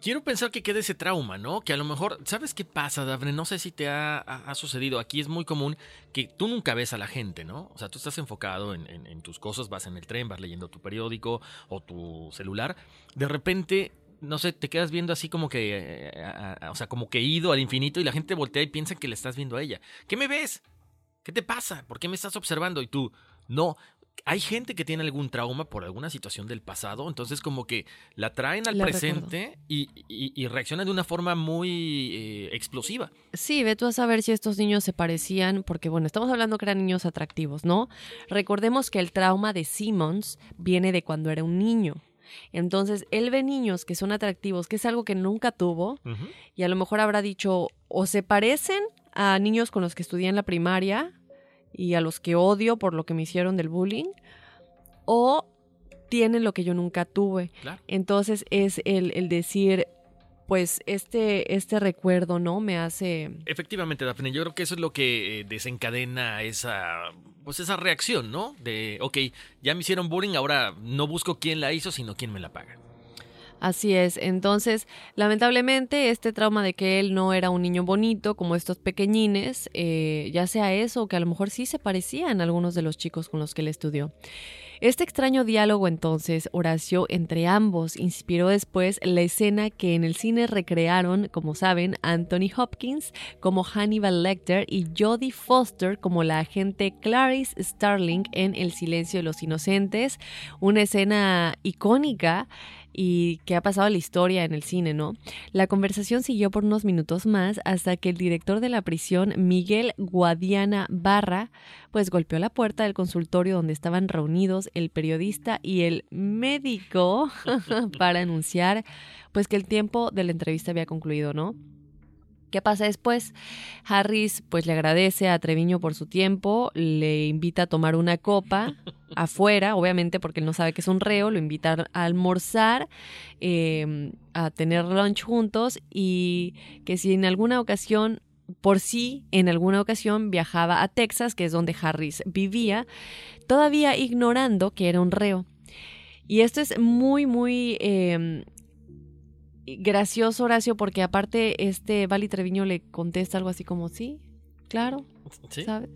Quiero pensar que quede ese trauma, ¿no? Que a lo mejor, ¿sabes qué pasa, Dafne? No sé si te ha, sucedido. Aquí es muy común que tú nunca ves a la gente, ¿no? O sea, tú estás enfocado en, tus cosas, vas en el tren, vas leyendo tu periódico o tu celular. De repente, no sé, te quedas viendo así como que, eh, o sea, como que ido al infinito y la gente voltea y piensa que le estás viendo a ella. ¿Qué me ves? ¿Qué te pasa? ¿Por qué me estás observando? Y tú, no. Hay gente que tiene algún trauma por alguna situación del pasado, entonces como que la traen al La presente y, y, y reaccionan de una forma muy eh, explosiva. Sí, ve tú a saber si estos niños se parecían, porque bueno, estamos hablando que eran niños atractivos, ¿no? Recordemos que el trauma de Simmons viene de cuando era un niño. Entonces, él ve niños que son atractivos, que es algo que nunca tuvo, y a lo mejor habrá dicho, o se parecen a niños con los que estudié en la primaria y a los que odio por lo que me hicieron del bullying, o tienen lo que yo nunca tuve. Claro. Entonces es el, el decir, pues este, este recuerdo, ¿no? Me hace... Efectivamente, Dafne, yo creo que eso es lo que eh, desencadena esa, pues esa reacción, ¿no? De, ok, ya me hicieron bullying, ahora no busco quién la hizo, sino quién me la paga. Así es. Entonces, lamentablemente, este trauma de que él no era un niño bonito, como estos pequeñines, eh, ya sea eso, o que a lo mejor sí se parecían algunos de los chicos con los que él estudió. Este extraño diálogo entonces, Horacio, entre ambos, inspiró después la escena que en el cine recrearon, como saben, Anthony Hopkins como Hannibal Lecter y Jodie Foster como la agente Clarice Starling en El silencio de los inocentes, una escena icónica y que ha pasado la historia en el cine, ¿no? La conversación siguió por unos minutos más hasta que el director de la prisión, Miguel Guadiana Barra, pues golpeó la puerta del consultorio donde estaban reunidos el periodista y el médico para anunciar pues que el tiempo de la entrevista había concluido, ¿no? ¿Qué pasa después? Harris pues le agradece a Treviño por su tiempo, le invita a tomar una copa afuera, obviamente porque él no sabe que es un reo, lo invita a almorzar, eh, a tener lunch juntos y que si en alguna ocasión, por sí, en alguna ocasión viajaba a Texas, que es donde Harris vivía, todavía ignorando que era un reo. Y esto es muy, muy... eh, gracioso, Horacio, porque aparte este Vali Treviño le contesta algo así como, sí, claro, ¿Sí? ¿sabes?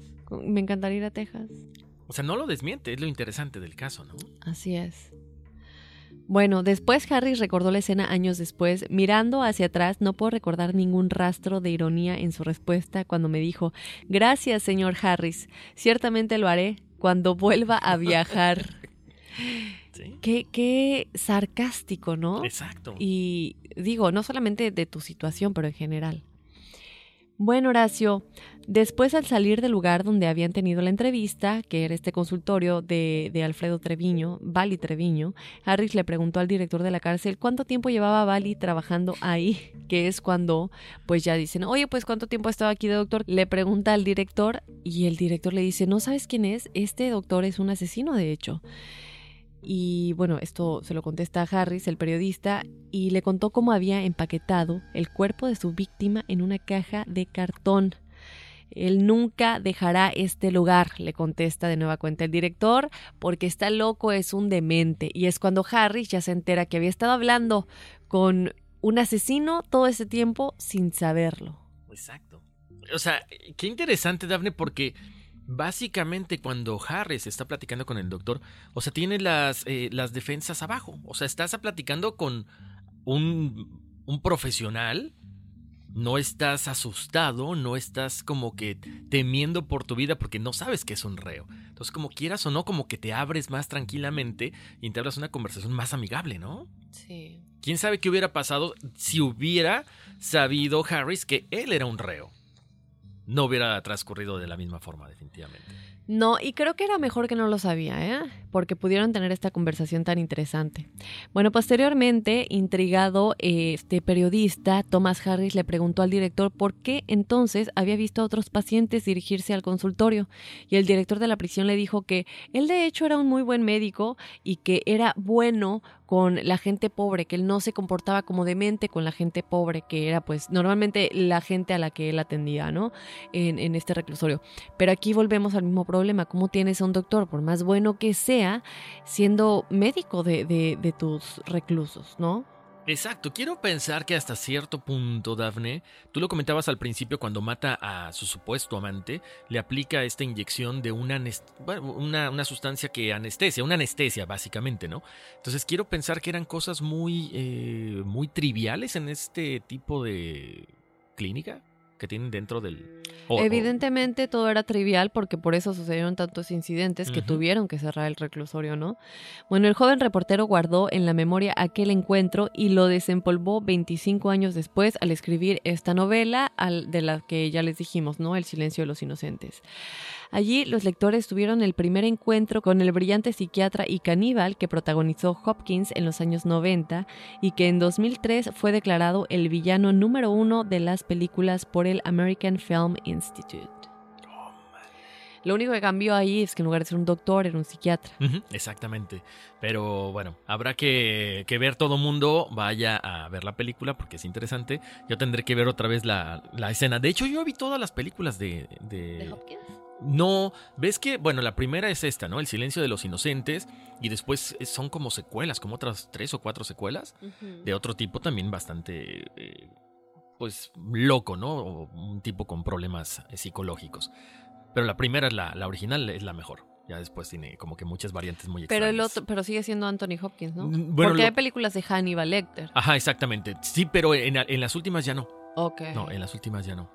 Me encantaría ir a Texas. O sea, no lo desmiente, es lo interesante del caso, ¿no? Así es. Bueno, después Harris recordó la escena años después. Mirando hacia atrás, no puedo recordar ningún rastro de ironía en su respuesta cuando me dijo, gracias, señor Harris, ciertamente lo haré cuando vuelva a viajar. Sí. qué, qué sarcástico, ¿no? Exacto. Y digo, no solamente de tu situación, pero en general. Bueno, Horacio, después al salir del lugar donde habían tenido la entrevista, que era este consultorio de, de Alfredo Treviño, Vali Treviño, Harris le preguntó al director de la cárcel cuánto tiempo llevaba Vali trabajando ahí, que es cuando pues ya dicen, oye, pues cuánto tiempo ha estado aquí de doctor. Le pregunta al director y el director le dice, ¿no sabes quién es? Este doctor es un asesino, de hecho. Y bueno, esto se lo contesta a Harris, el periodista, y le contó cómo había empaquetado el cuerpo de su víctima en una caja de cartón. Él nunca dejará este lugar, le contesta de nueva cuenta el director, porque está loco, es un demente. Y es cuando Harris ya se entera que había estado hablando con un asesino todo ese tiempo sin saberlo. Exacto. O sea, qué interesante, Dafne, porque básicamente cuando Harris está platicando con el doctor, o sea, tiene las, eh, las defensas abajo. O sea, estás platicando con un, un profesional, no estás asustado, no estás como que temiendo por tu vida porque no sabes que es un reo. Entonces, como quieras o no, como que te abres más tranquilamente y entablas una conversación más amigable, ¿no? Sí. ¿Quién sabe qué hubiera pasado si hubiera sabido Harris que él era un reo? No hubiera transcurrido de la misma forma, definitivamente. No, y creo que era mejor que no lo sabía, ¿eh? Porque pudieron tener esta conversación tan interesante. Bueno, posteriormente, intrigado, este periodista, Thomas Harris, le preguntó al director por qué entonces había visto a otros pacientes dirigirse al consultorio. Y el director de la prisión le dijo que él de hecho era un muy buen médico y que era bueno con la gente pobre, que él no se comportaba como demente con la gente pobre, que era pues normalmente la gente a la que él atendía, ¿no? En, en este reclusorio. Pero aquí volvemos al mismo problema, ¿cómo tienes a un doctor, por más bueno que sea, siendo médico de, de, de tus reclusos, ¿no? Exacto, quiero pensar que hasta cierto punto, Daphne, tú lo comentabas al principio cuando mata a su supuesto amante, le aplica esta inyección de una, una, una sustancia que anestesia, una anestesia básicamente, ¿no? Entonces quiero pensar que eran cosas muy, eh, muy triviales en este tipo de clínica que tienen dentro del... Evidentemente todo era trivial porque por eso sucedieron tantos incidentes que tuvieron que cerrar el reclusorio, ¿no? Bueno, el joven reportero guardó en la memoria aquel encuentro y lo desempolvó 25 años después al escribir esta novela de la que ya les dijimos, ¿no? El silencio de los inocentes. Allí los lectores tuvieron el primer encuentro con el brillante psiquiatra y caníbal que protagonizó Hopkins en los años 90 y que en 2003 fue declarado el villano número uno de las películas por el American Film Institute. Lo único que cambió ahí es que en lugar de ser un doctor, era un psiquiatra. exactamente. Pero bueno, habrá que, ver todo mundo vaya a ver la película porque es interesante. Yo tendré que ver otra vez la, escena. De hecho, yo vi todas las películas de, de Hopkins. No, ves que, bueno, la primera es esta, ¿no? El silencio de los inocentes y después son como secuelas, como otras tres o cuatro secuelas de otro tipo también bastante, eh, pues, loco, ¿no? O un tipo con problemas eh, psicológicos. Pero la primera es la, la original, es la mejor. Ya después tiene como que muchas variantes muy extrañas. Pero el otro, pero sigue siendo Anthony Hopkins, ¿no? Mm, Porque hay películas de Hannibal Lecter. Ajá, exactamente. Sí, pero en, en las últimas ya no. Ok. No, en las últimas ya no.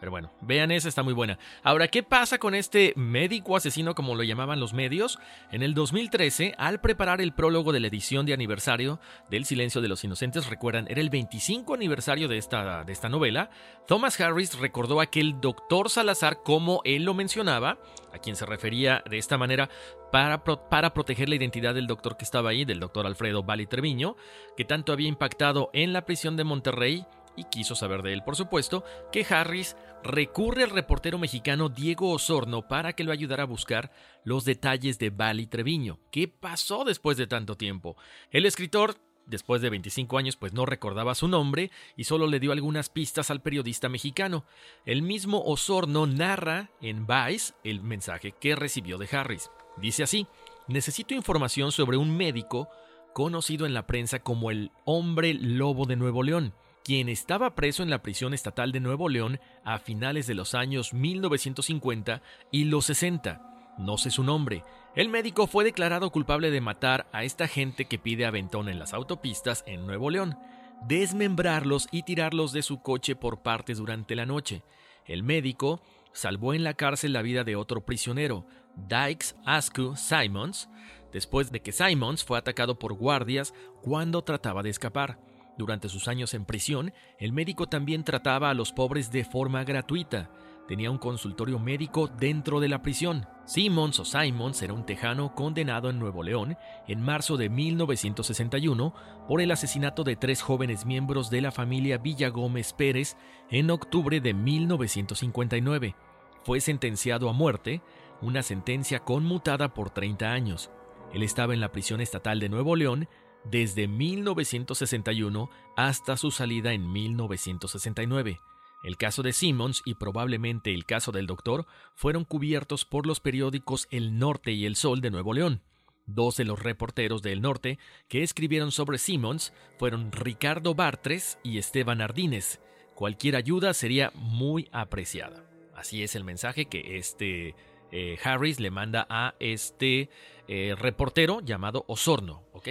Pero bueno, vean esa, está muy buena. Ahora, ¿qué pasa con este médico asesino, como lo llamaban los medios? En el 2013, al preparar el prólogo de la edición de aniversario del Silencio de los Inocentes, recuerdan, era el 25 aniversario de esta, de esta novela, Thomas Harris recordó a aquel doctor Salazar como él lo mencionaba, a quien se refería de esta manera para, para, proteger la identidad del doctor que estaba ahí, del doctor Alfredo Bali Treviño, que tanto había impactado en la prisión de Monterrey y quiso saber de él, por supuesto, que Harris recurre al reportero mexicano Diego Osorno para que lo ayudara a buscar los detalles de Bali Treviño. ¿Qué pasó después de tanto tiempo? El escritor Después de 25 años, pues no recordaba su nombre y solo le dio algunas pistas al periodista mexicano. El mismo Osorno narra en Vice el mensaje que recibió de Harris. Dice así: Necesito información sobre un médico conocido en la prensa como el hombre lobo de Nuevo León quien estaba preso en la prisión estatal de Nuevo León a finales de los años 1950 y los 60. No sé su nombre. El médico fue declarado culpable de matar a esta gente que pide aventón en las autopistas en Nuevo León, desmembrarlos y tirarlos de su coche por partes durante la noche. El médico salvó en la cárcel la vida de otro prisionero, Dykes Askew Simons, después de que Simons fue atacado por guardias cuando trataba de escapar. Durante sus años en prisión, el médico también trataba a los pobres de forma gratuita. Tenía un consultorio médico dentro de la prisión. Simmons o Simons era un tejano condenado en Nuevo León en marzo de 1961 por el asesinato de tres jóvenes miembros de la familia Villa Gómez Pérez en octubre de 1959. Fue sentenciado a muerte, una sentencia conmutada por 30 años. Él estaba en la prisión estatal de Nuevo León desde 1961 hasta su salida en 1969. El caso de Simmons y probablemente el caso del doctor fueron cubiertos por los periódicos El Norte y El Sol de Nuevo León. Dos de los reporteros de El Norte que escribieron sobre Simmons fueron Ricardo Bartres y Esteban Ardínez. Cualquier ayuda sería muy apreciada. Así es el mensaje que este eh, Harris le manda a este eh, reportero llamado Osorno, ¿ok?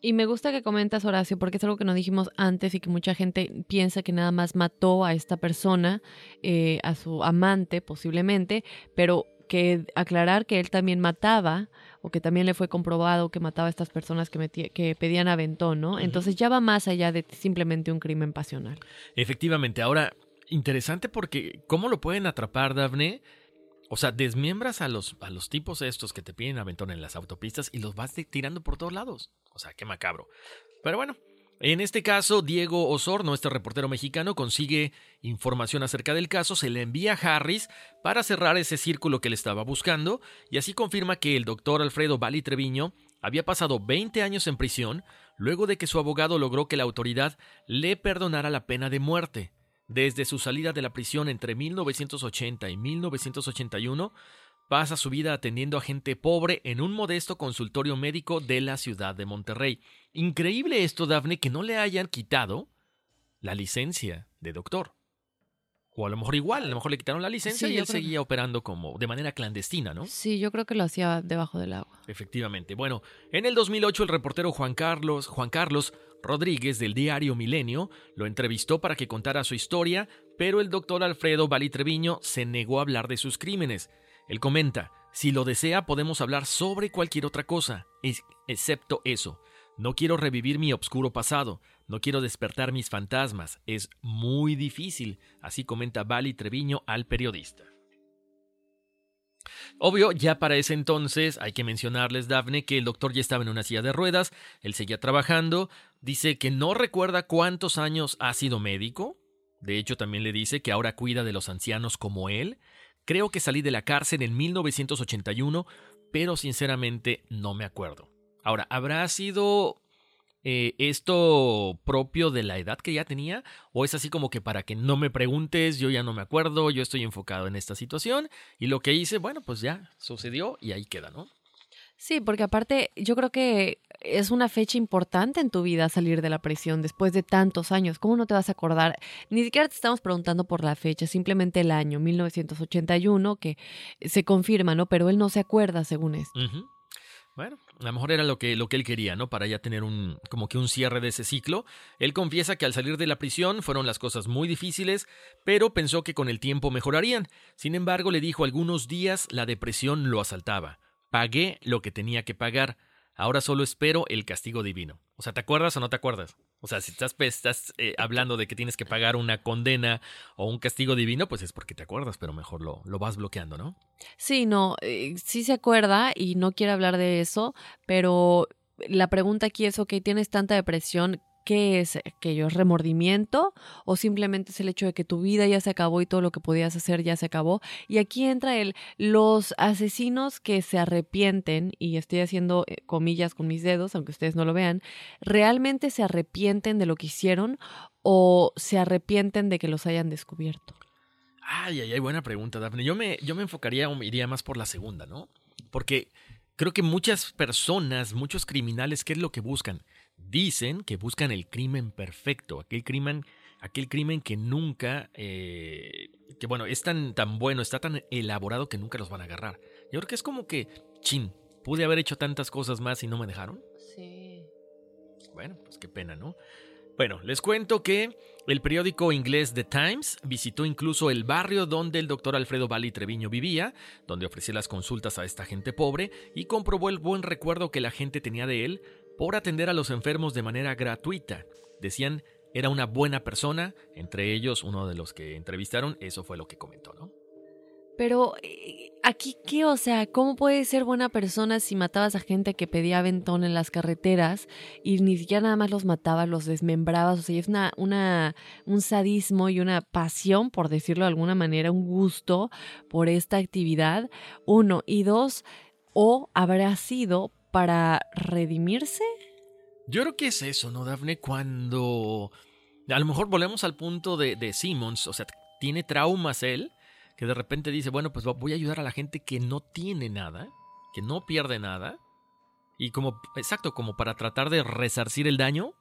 Y me gusta que comentas, Horacio, porque es algo que no dijimos antes y que mucha gente piensa que nada más mató a esta persona, eh, a su amante posiblemente, pero que aclarar que él también mataba o que también le fue comprobado que mataba a estas personas que, que pedían aventón, ¿no? Entonces ya va más allá de simplemente un crimen pasional. Efectivamente, ahora, interesante porque ¿cómo lo pueden atrapar, Daphne? O sea, desmiembras a los, a los tipos estos que te piden aventón en las autopistas y los vas tirando por todos lados. O sea, qué macabro. Pero bueno, en este caso, Diego Osorno, este reportero mexicano, consigue información acerca del caso, se le envía a Harris para cerrar ese círculo que le estaba buscando, y así confirma que el doctor Alfredo Bali Treviño había pasado 20 años en prisión luego de que su abogado logró que la autoridad le perdonara la pena de muerte. Desde su salida de la prisión entre 1980 y 1981, pasa su vida atendiendo a gente pobre en un modesto consultorio médico de la ciudad de Monterrey. Increíble esto, Daphne, que no le hayan quitado la licencia de doctor. O a lo mejor igual, a lo mejor le quitaron la licencia Sí, y él seguía operando como de manera clandestina, ¿no? Sí, yo creo que lo hacía debajo del agua. Efectivamente. Bueno, en el 2008 el reportero Juan Carlos, Juan Carlos Rodríguez del diario Milenio lo entrevistó para que contara su historia, pero el doctor Alfredo Bali Treviño se negó a hablar de sus crímenes. Él comenta, si lo desea podemos hablar sobre cualquier otra cosa, excepto eso. No quiero revivir mi obscuro pasado, no quiero despertar mis fantasmas, es muy difícil, así comenta Bali Treviño al periodista. Obvio, ya para ese entonces hay que mencionarles, Daphne, que el doctor ya estaba en una silla de ruedas, él seguía trabajando, dice que no recuerda cuántos años ha sido médico, de hecho también le dice que ahora cuida de los ancianos como él, creo que salí de la cárcel en 1981, pero sinceramente no me acuerdo. Ahora, ¿habrá sido eh, esto propio de la edad que ya tenía? ¿O es así como que para que no me preguntes, yo ya no me acuerdo, yo estoy enfocado en esta situación y lo que hice, bueno, pues ya sucedió y ahí queda, ¿no? Sí, porque aparte yo creo que es una fecha importante en tu vida salir de la prisión después de tantos años. ¿Cómo no te vas a acordar? Ni siquiera te estamos preguntando por la fecha, simplemente el año 1981 que se confirma, ¿no? Pero él no se acuerda según esto. Bueno, a lo mejor era lo que, lo que él quería, ¿no? Para ya tener un, como que un cierre de ese ciclo. Él confiesa que al salir de la prisión fueron las cosas muy difíciles, pero pensó que con el tiempo mejorarían. Sin embargo, le dijo algunos días la depresión lo asaltaba. Pagué lo que tenía que pagar. Ahora solo espero el castigo divino. O sea, ¿te acuerdas o no te acuerdas? O sea, si estás, estás eh, hablando de que tienes que pagar una condena o un castigo divino, pues es porque te acuerdas, pero mejor lo, lo vas bloqueando, ¿no? Sí, no, eh, sí se acuerda y no quiere hablar de eso, pero la pregunta aquí es, ok, tienes tanta depresión, ¿qué es aquello? ¿Es remordimiento o simplemente es el hecho de que tu vida ya se acabó y todo lo que podías hacer ya se acabó? Y aquí entra el, los asesinos que se arrepienten, y estoy haciendo eh, comillas con mis dedos, aunque ustedes no lo vean, ¿realmente se arrepienten de lo que hicieron o se arrepienten de que los hayan descubierto? Ay, ay, ay, buena pregunta, Daphne. Yo me, yo me enfocaría o me iría más por la segunda, ¿no? Porque creo que muchas personas, muchos criminales, ¿qué es lo que buscan? Dicen que buscan el crimen perfecto, aquel crimen, aquel crimen que nunca, eh, que bueno, es tan, tan bueno, está tan elaborado que nunca los van a agarrar. Yo creo que es como que, chin, pude haber hecho tantas cosas más y no me dejaron. Sí. Bueno, pues qué pena, ¿no? Bueno, les cuento que el periódico inglés The Times visitó incluso el barrio donde el doctor Alfredo Bali Treviño vivía, donde ofrecía las consultas a esta gente pobre y comprobó el buen recuerdo que la gente tenía de él por atender a los enfermos de manera gratuita. Decían, era una buena persona, entre ellos uno de los que entrevistaron, eso fue lo que comentó, ¿no? Pero eh, aquí qué, o sea, ¿cómo puedes ser buena persona si matabas a gente que pedía aventón en las carreteras y ni siquiera nada más los matabas, los desmembrabas? O sea, es una, una, un sadismo y una pasión, por decirlo de alguna manera, un gusto por esta actividad. Uno. Y dos, ¿o habrá sido para redimirse? Yo creo que es eso, ¿no, Dafne? Cuando a lo mejor volvemos al punto de, de Simmons, o sea, tiene traumas él, que de repente dice, bueno, pues voy a ayudar a la gente que no tiene nada, que no pierde nada, y como, exacto, como para tratar de resarcir el daño,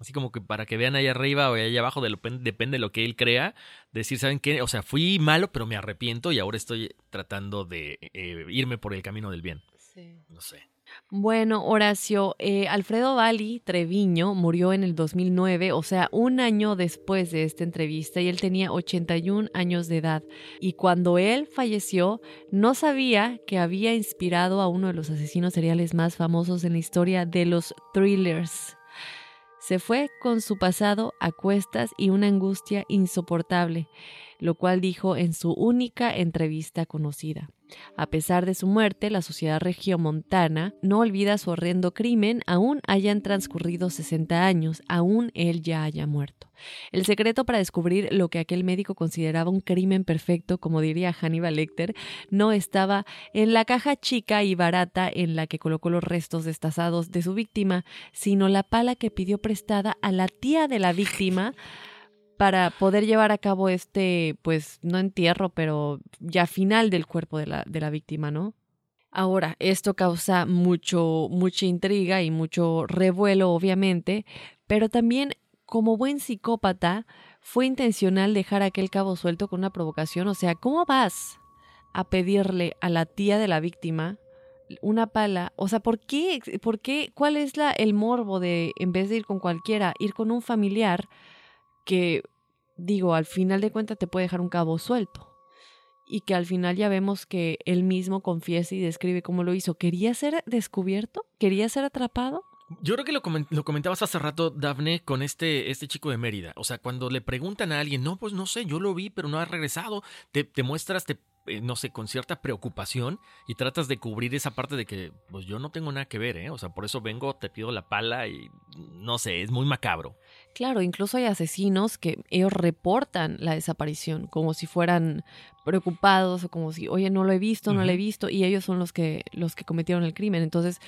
así como que para que vean ahí arriba o ahí abajo, de lo, depende de lo que él crea, decir, ¿saben qué? O sea, fui malo, pero me arrepiento y ahora estoy tratando de eh, irme por el camino del bien. Sí. No sé. Bueno, Horacio, eh, Alfredo Bali Treviño murió en el 2009, o sea, un año después de esta entrevista, y él tenía 81 años de edad. Y cuando él falleció, no sabía que había inspirado a uno de los asesinos seriales más famosos en la historia de los thrillers. Se fue con su pasado a cuestas y una angustia insoportable, lo cual dijo en su única entrevista conocida. A pesar de su muerte, la sociedad regiomontana no olvida su horrendo crimen, aún hayan transcurrido 60 años, aún él ya haya muerto. El secreto para descubrir lo que aquel médico consideraba un crimen perfecto, como diría Hannibal Lecter, no estaba en la caja chica y barata en la que colocó los restos destazados de su víctima, sino la pala que pidió prestada a la tía de la víctima para poder llevar a cabo este, pues no entierro, pero ya final del cuerpo de la, de la víctima, ¿no? Ahora, esto causa mucho, mucha intriga y mucho revuelo, obviamente, pero también como buen psicópata, fue intencional dejar aquel cabo suelto con una provocación. O sea, ¿cómo vas a pedirle a la tía de la víctima una pala? O sea, ¿por qué? ¿Por qué? ¿Cuál es la, el morbo de, en vez de ir con cualquiera, ir con un familiar que, digo, al final de cuentas te puede dejar un cabo suelto? Y que al final ya vemos que él mismo confiesa y describe cómo lo hizo. ¿Quería ser descubierto? ¿Quería ser atrapado? Yo creo que lo, lo, comentabas hace rato, Dafne, con este, este chico de Mérida. O sea, cuando le preguntan a alguien, no, pues no sé, yo lo vi, pero no ha regresado, te, te muestras, te eh, no sé, con cierta preocupación y tratas de cubrir esa parte de que, pues yo no tengo nada que ver, ¿eh? O sea, por eso vengo, te pido la pala y no sé, es muy macabro. Claro, incluso hay asesinos que ellos reportan la desaparición como si fueran preocupados o como si, oye, no lo he visto, no lo he visto, y ellos son los que, los que cometieron el crimen. Entonces,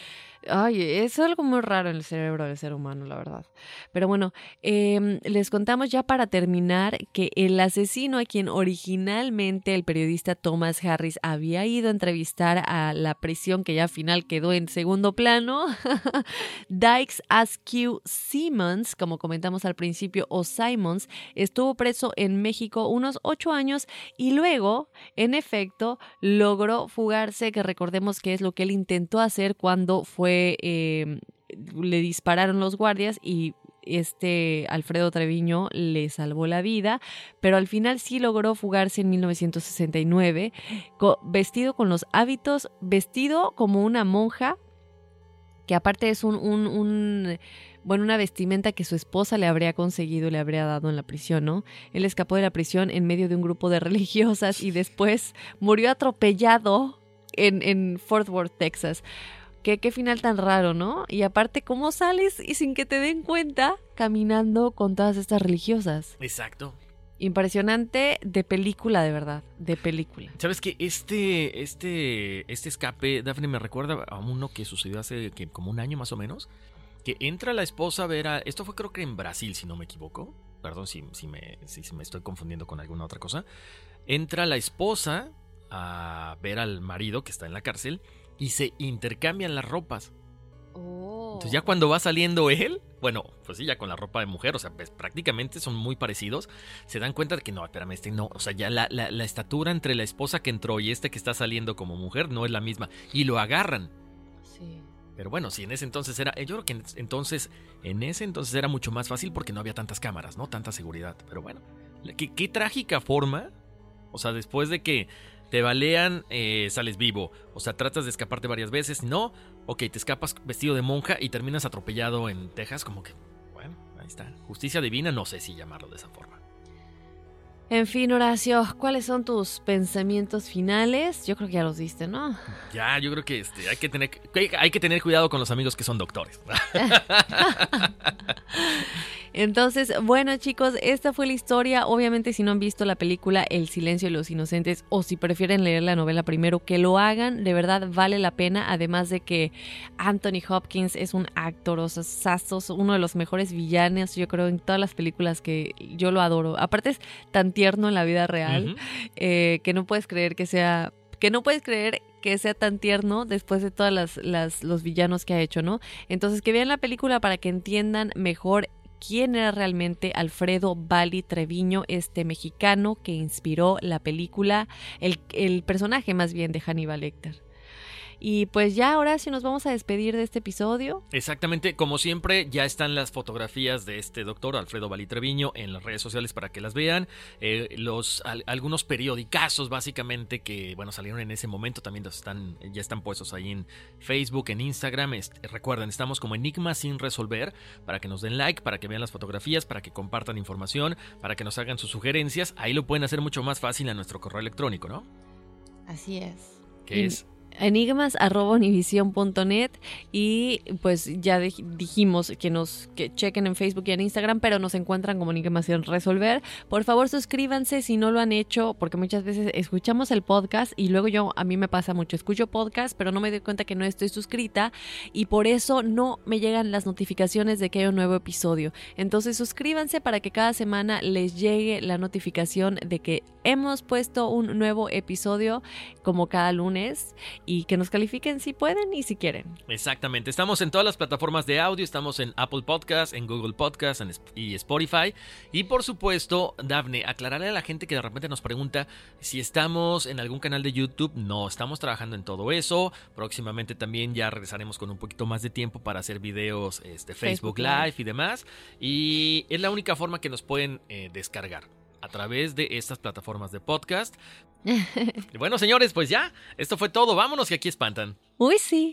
ay, es algo muy raro en el cerebro del ser humano, la verdad. Pero bueno, em, les contamos ya para terminar que el asesino a quien originalmente el periodista Thomas Harris había ido a entrevistar a la prisión que ya al final quedó en segundo plano, Dykes Askew Simmons, como comentamos al principio, o Simons, estuvo preso en México unos ocho años y luego en efecto, logró fugarse, que recordemos que es lo que él intentó hacer cuando fue, em, le dispararon los guardias y este Alfredo Treviño le salvó la vida, pero al final sí logró fugarse en 1969, vestido con los hábitos, vestido como una monja, que aparte es un, un bueno, una vestimenta que su esposa le habría conseguido y le habría dado en la prisión, ¿no? Él escapó de la prisión en medio de un grupo de religiosas y después murió atropellado en, en Fort Worth, Texas. Qué, qué final tan raro, ¿no? Y aparte, ¿cómo sales y sin que te den cuenta caminando con todas estas religiosas? Exacto. Impresionante de película, de verdad, de película. Sabes que este, este, este escape, Daphne, me recuerda a uno que sucedió hace como un año más o menos, que entra la esposa a ver a... Esto fue creo que en Brasil, si no me equivoco. Perdón si, me estoy confundiendo con alguna otra cosa. Entra la esposa a ver al marido que está en la cárcel y se intercambian las ropas. Oh. Entonces ya cuando va saliendo él, bueno, pues sí, ya con la ropa de mujer, o sea, pues prácticamente son muy parecidos, se dan cuenta de que no, espérame, este no, o sea, ya la, la, la estatura entre la esposa que entró y este que está saliendo como mujer no es la misma. Y lo agarran. Sí. Pero bueno, si en ese entonces era, yo creo que entonces, en ese entonces era mucho más fácil porque no había tantas cámaras, ¿no? Tanta seguridad. Pero bueno, qué, qué trágica forma. O sea, después de que te balean, eh, sales vivo. O sea, tratas de escaparte varias veces. No, ok, te escapas vestido de monja y terminas atropellado en Texas. Como que, bueno, ahí está. Justicia divina, no sé si llamarlo de esa forma. En fin, Horacio, ¿cuáles son tus pensamientos finales? Yo creo que ya los diste, ¿no? Ya, yo creo que este, hay, que tener, hay que tener cuidado con los amigos que son doctores. Entonces, bueno chicos, esta fue la historia. Obviamente si no han visto la película El silencio de los inocentes o si prefieren leer la novela primero, que lo hagan, de verdad vale la pena. Además de que Anthony Hopkins es un actor, o sea, uno de los mejores villanos, yo creo, en todas las películas que yo lo adoro. Aparte es tan tierno en la vida real eh, que no puedes creer que sea que no puedes creer que sea tan tierno después de todos las, los villanos que ha hecho, ¿no? Entonces que vean la película para que entiendan mejor quién era realmente Alfredo Bali Treviño, este mexicano que inspiró la película, el, el personaje más bien de Hannibal Lecter. Y pues ya ahora sí nos vamos a despedir de este episodio. Exactamente, como siempre, ya están las fotografías de este doctor Alfredo Valitreviño en las redes sociales para que las vean. Eh, los algunos periodicazos básicamente que bueno salieron en ese momento también están ya están puestos ahí en Facebook, en Instagram. recuerden, estamos como Enigma sin resolver para que nos den like, para que vean las fotografías, para que compartan información, para que nos hagan sus sugerencias. Ahí lo pueden hacer mucho más fácil a nuestro correo electrónico, ¿no? Así es. Que es enigmas.univision.net y pues ya dijimos que nos que chequen en Facebook y en Instagram, pero nos encuentran como Enigmas sin resolver. Por favor, suscríbanse si no lo han hecho, porque muchas veces escuchamos el podcast y luego yo, a mí me pasa mucho, escucho podcast, pero no me doy cuenta que no estoy suscrita y por eso no me llegan las notificaciones de que hay un nuevo episodio. Entonces suscríbanse para que cada semana les llegue la notificación de que hemos puesto un nuevo episodio como cada lunes y que nos califiquen si pueden y si quieren. Exactamente, estamos en todas las plataformas de audio, estamos en Apple Podcast, en Google Podcast y Spotify. Y por supuesto, Dafne, aclararle a la gente que de repente nos pregunta si estamos en algún canal de YouTube. No, estamos trabajando en todo eso. Próximamente también ya regresaremos con un poquito más de tiempo para hacer videos, este, Facebook, Live y demás. Y es la única forma que nos pueden eh, descargar a través de estas plataformas de podcast. bueno, señores, pues ya, esto fue todo. Vámonos que aquí espantan. Uy, sí.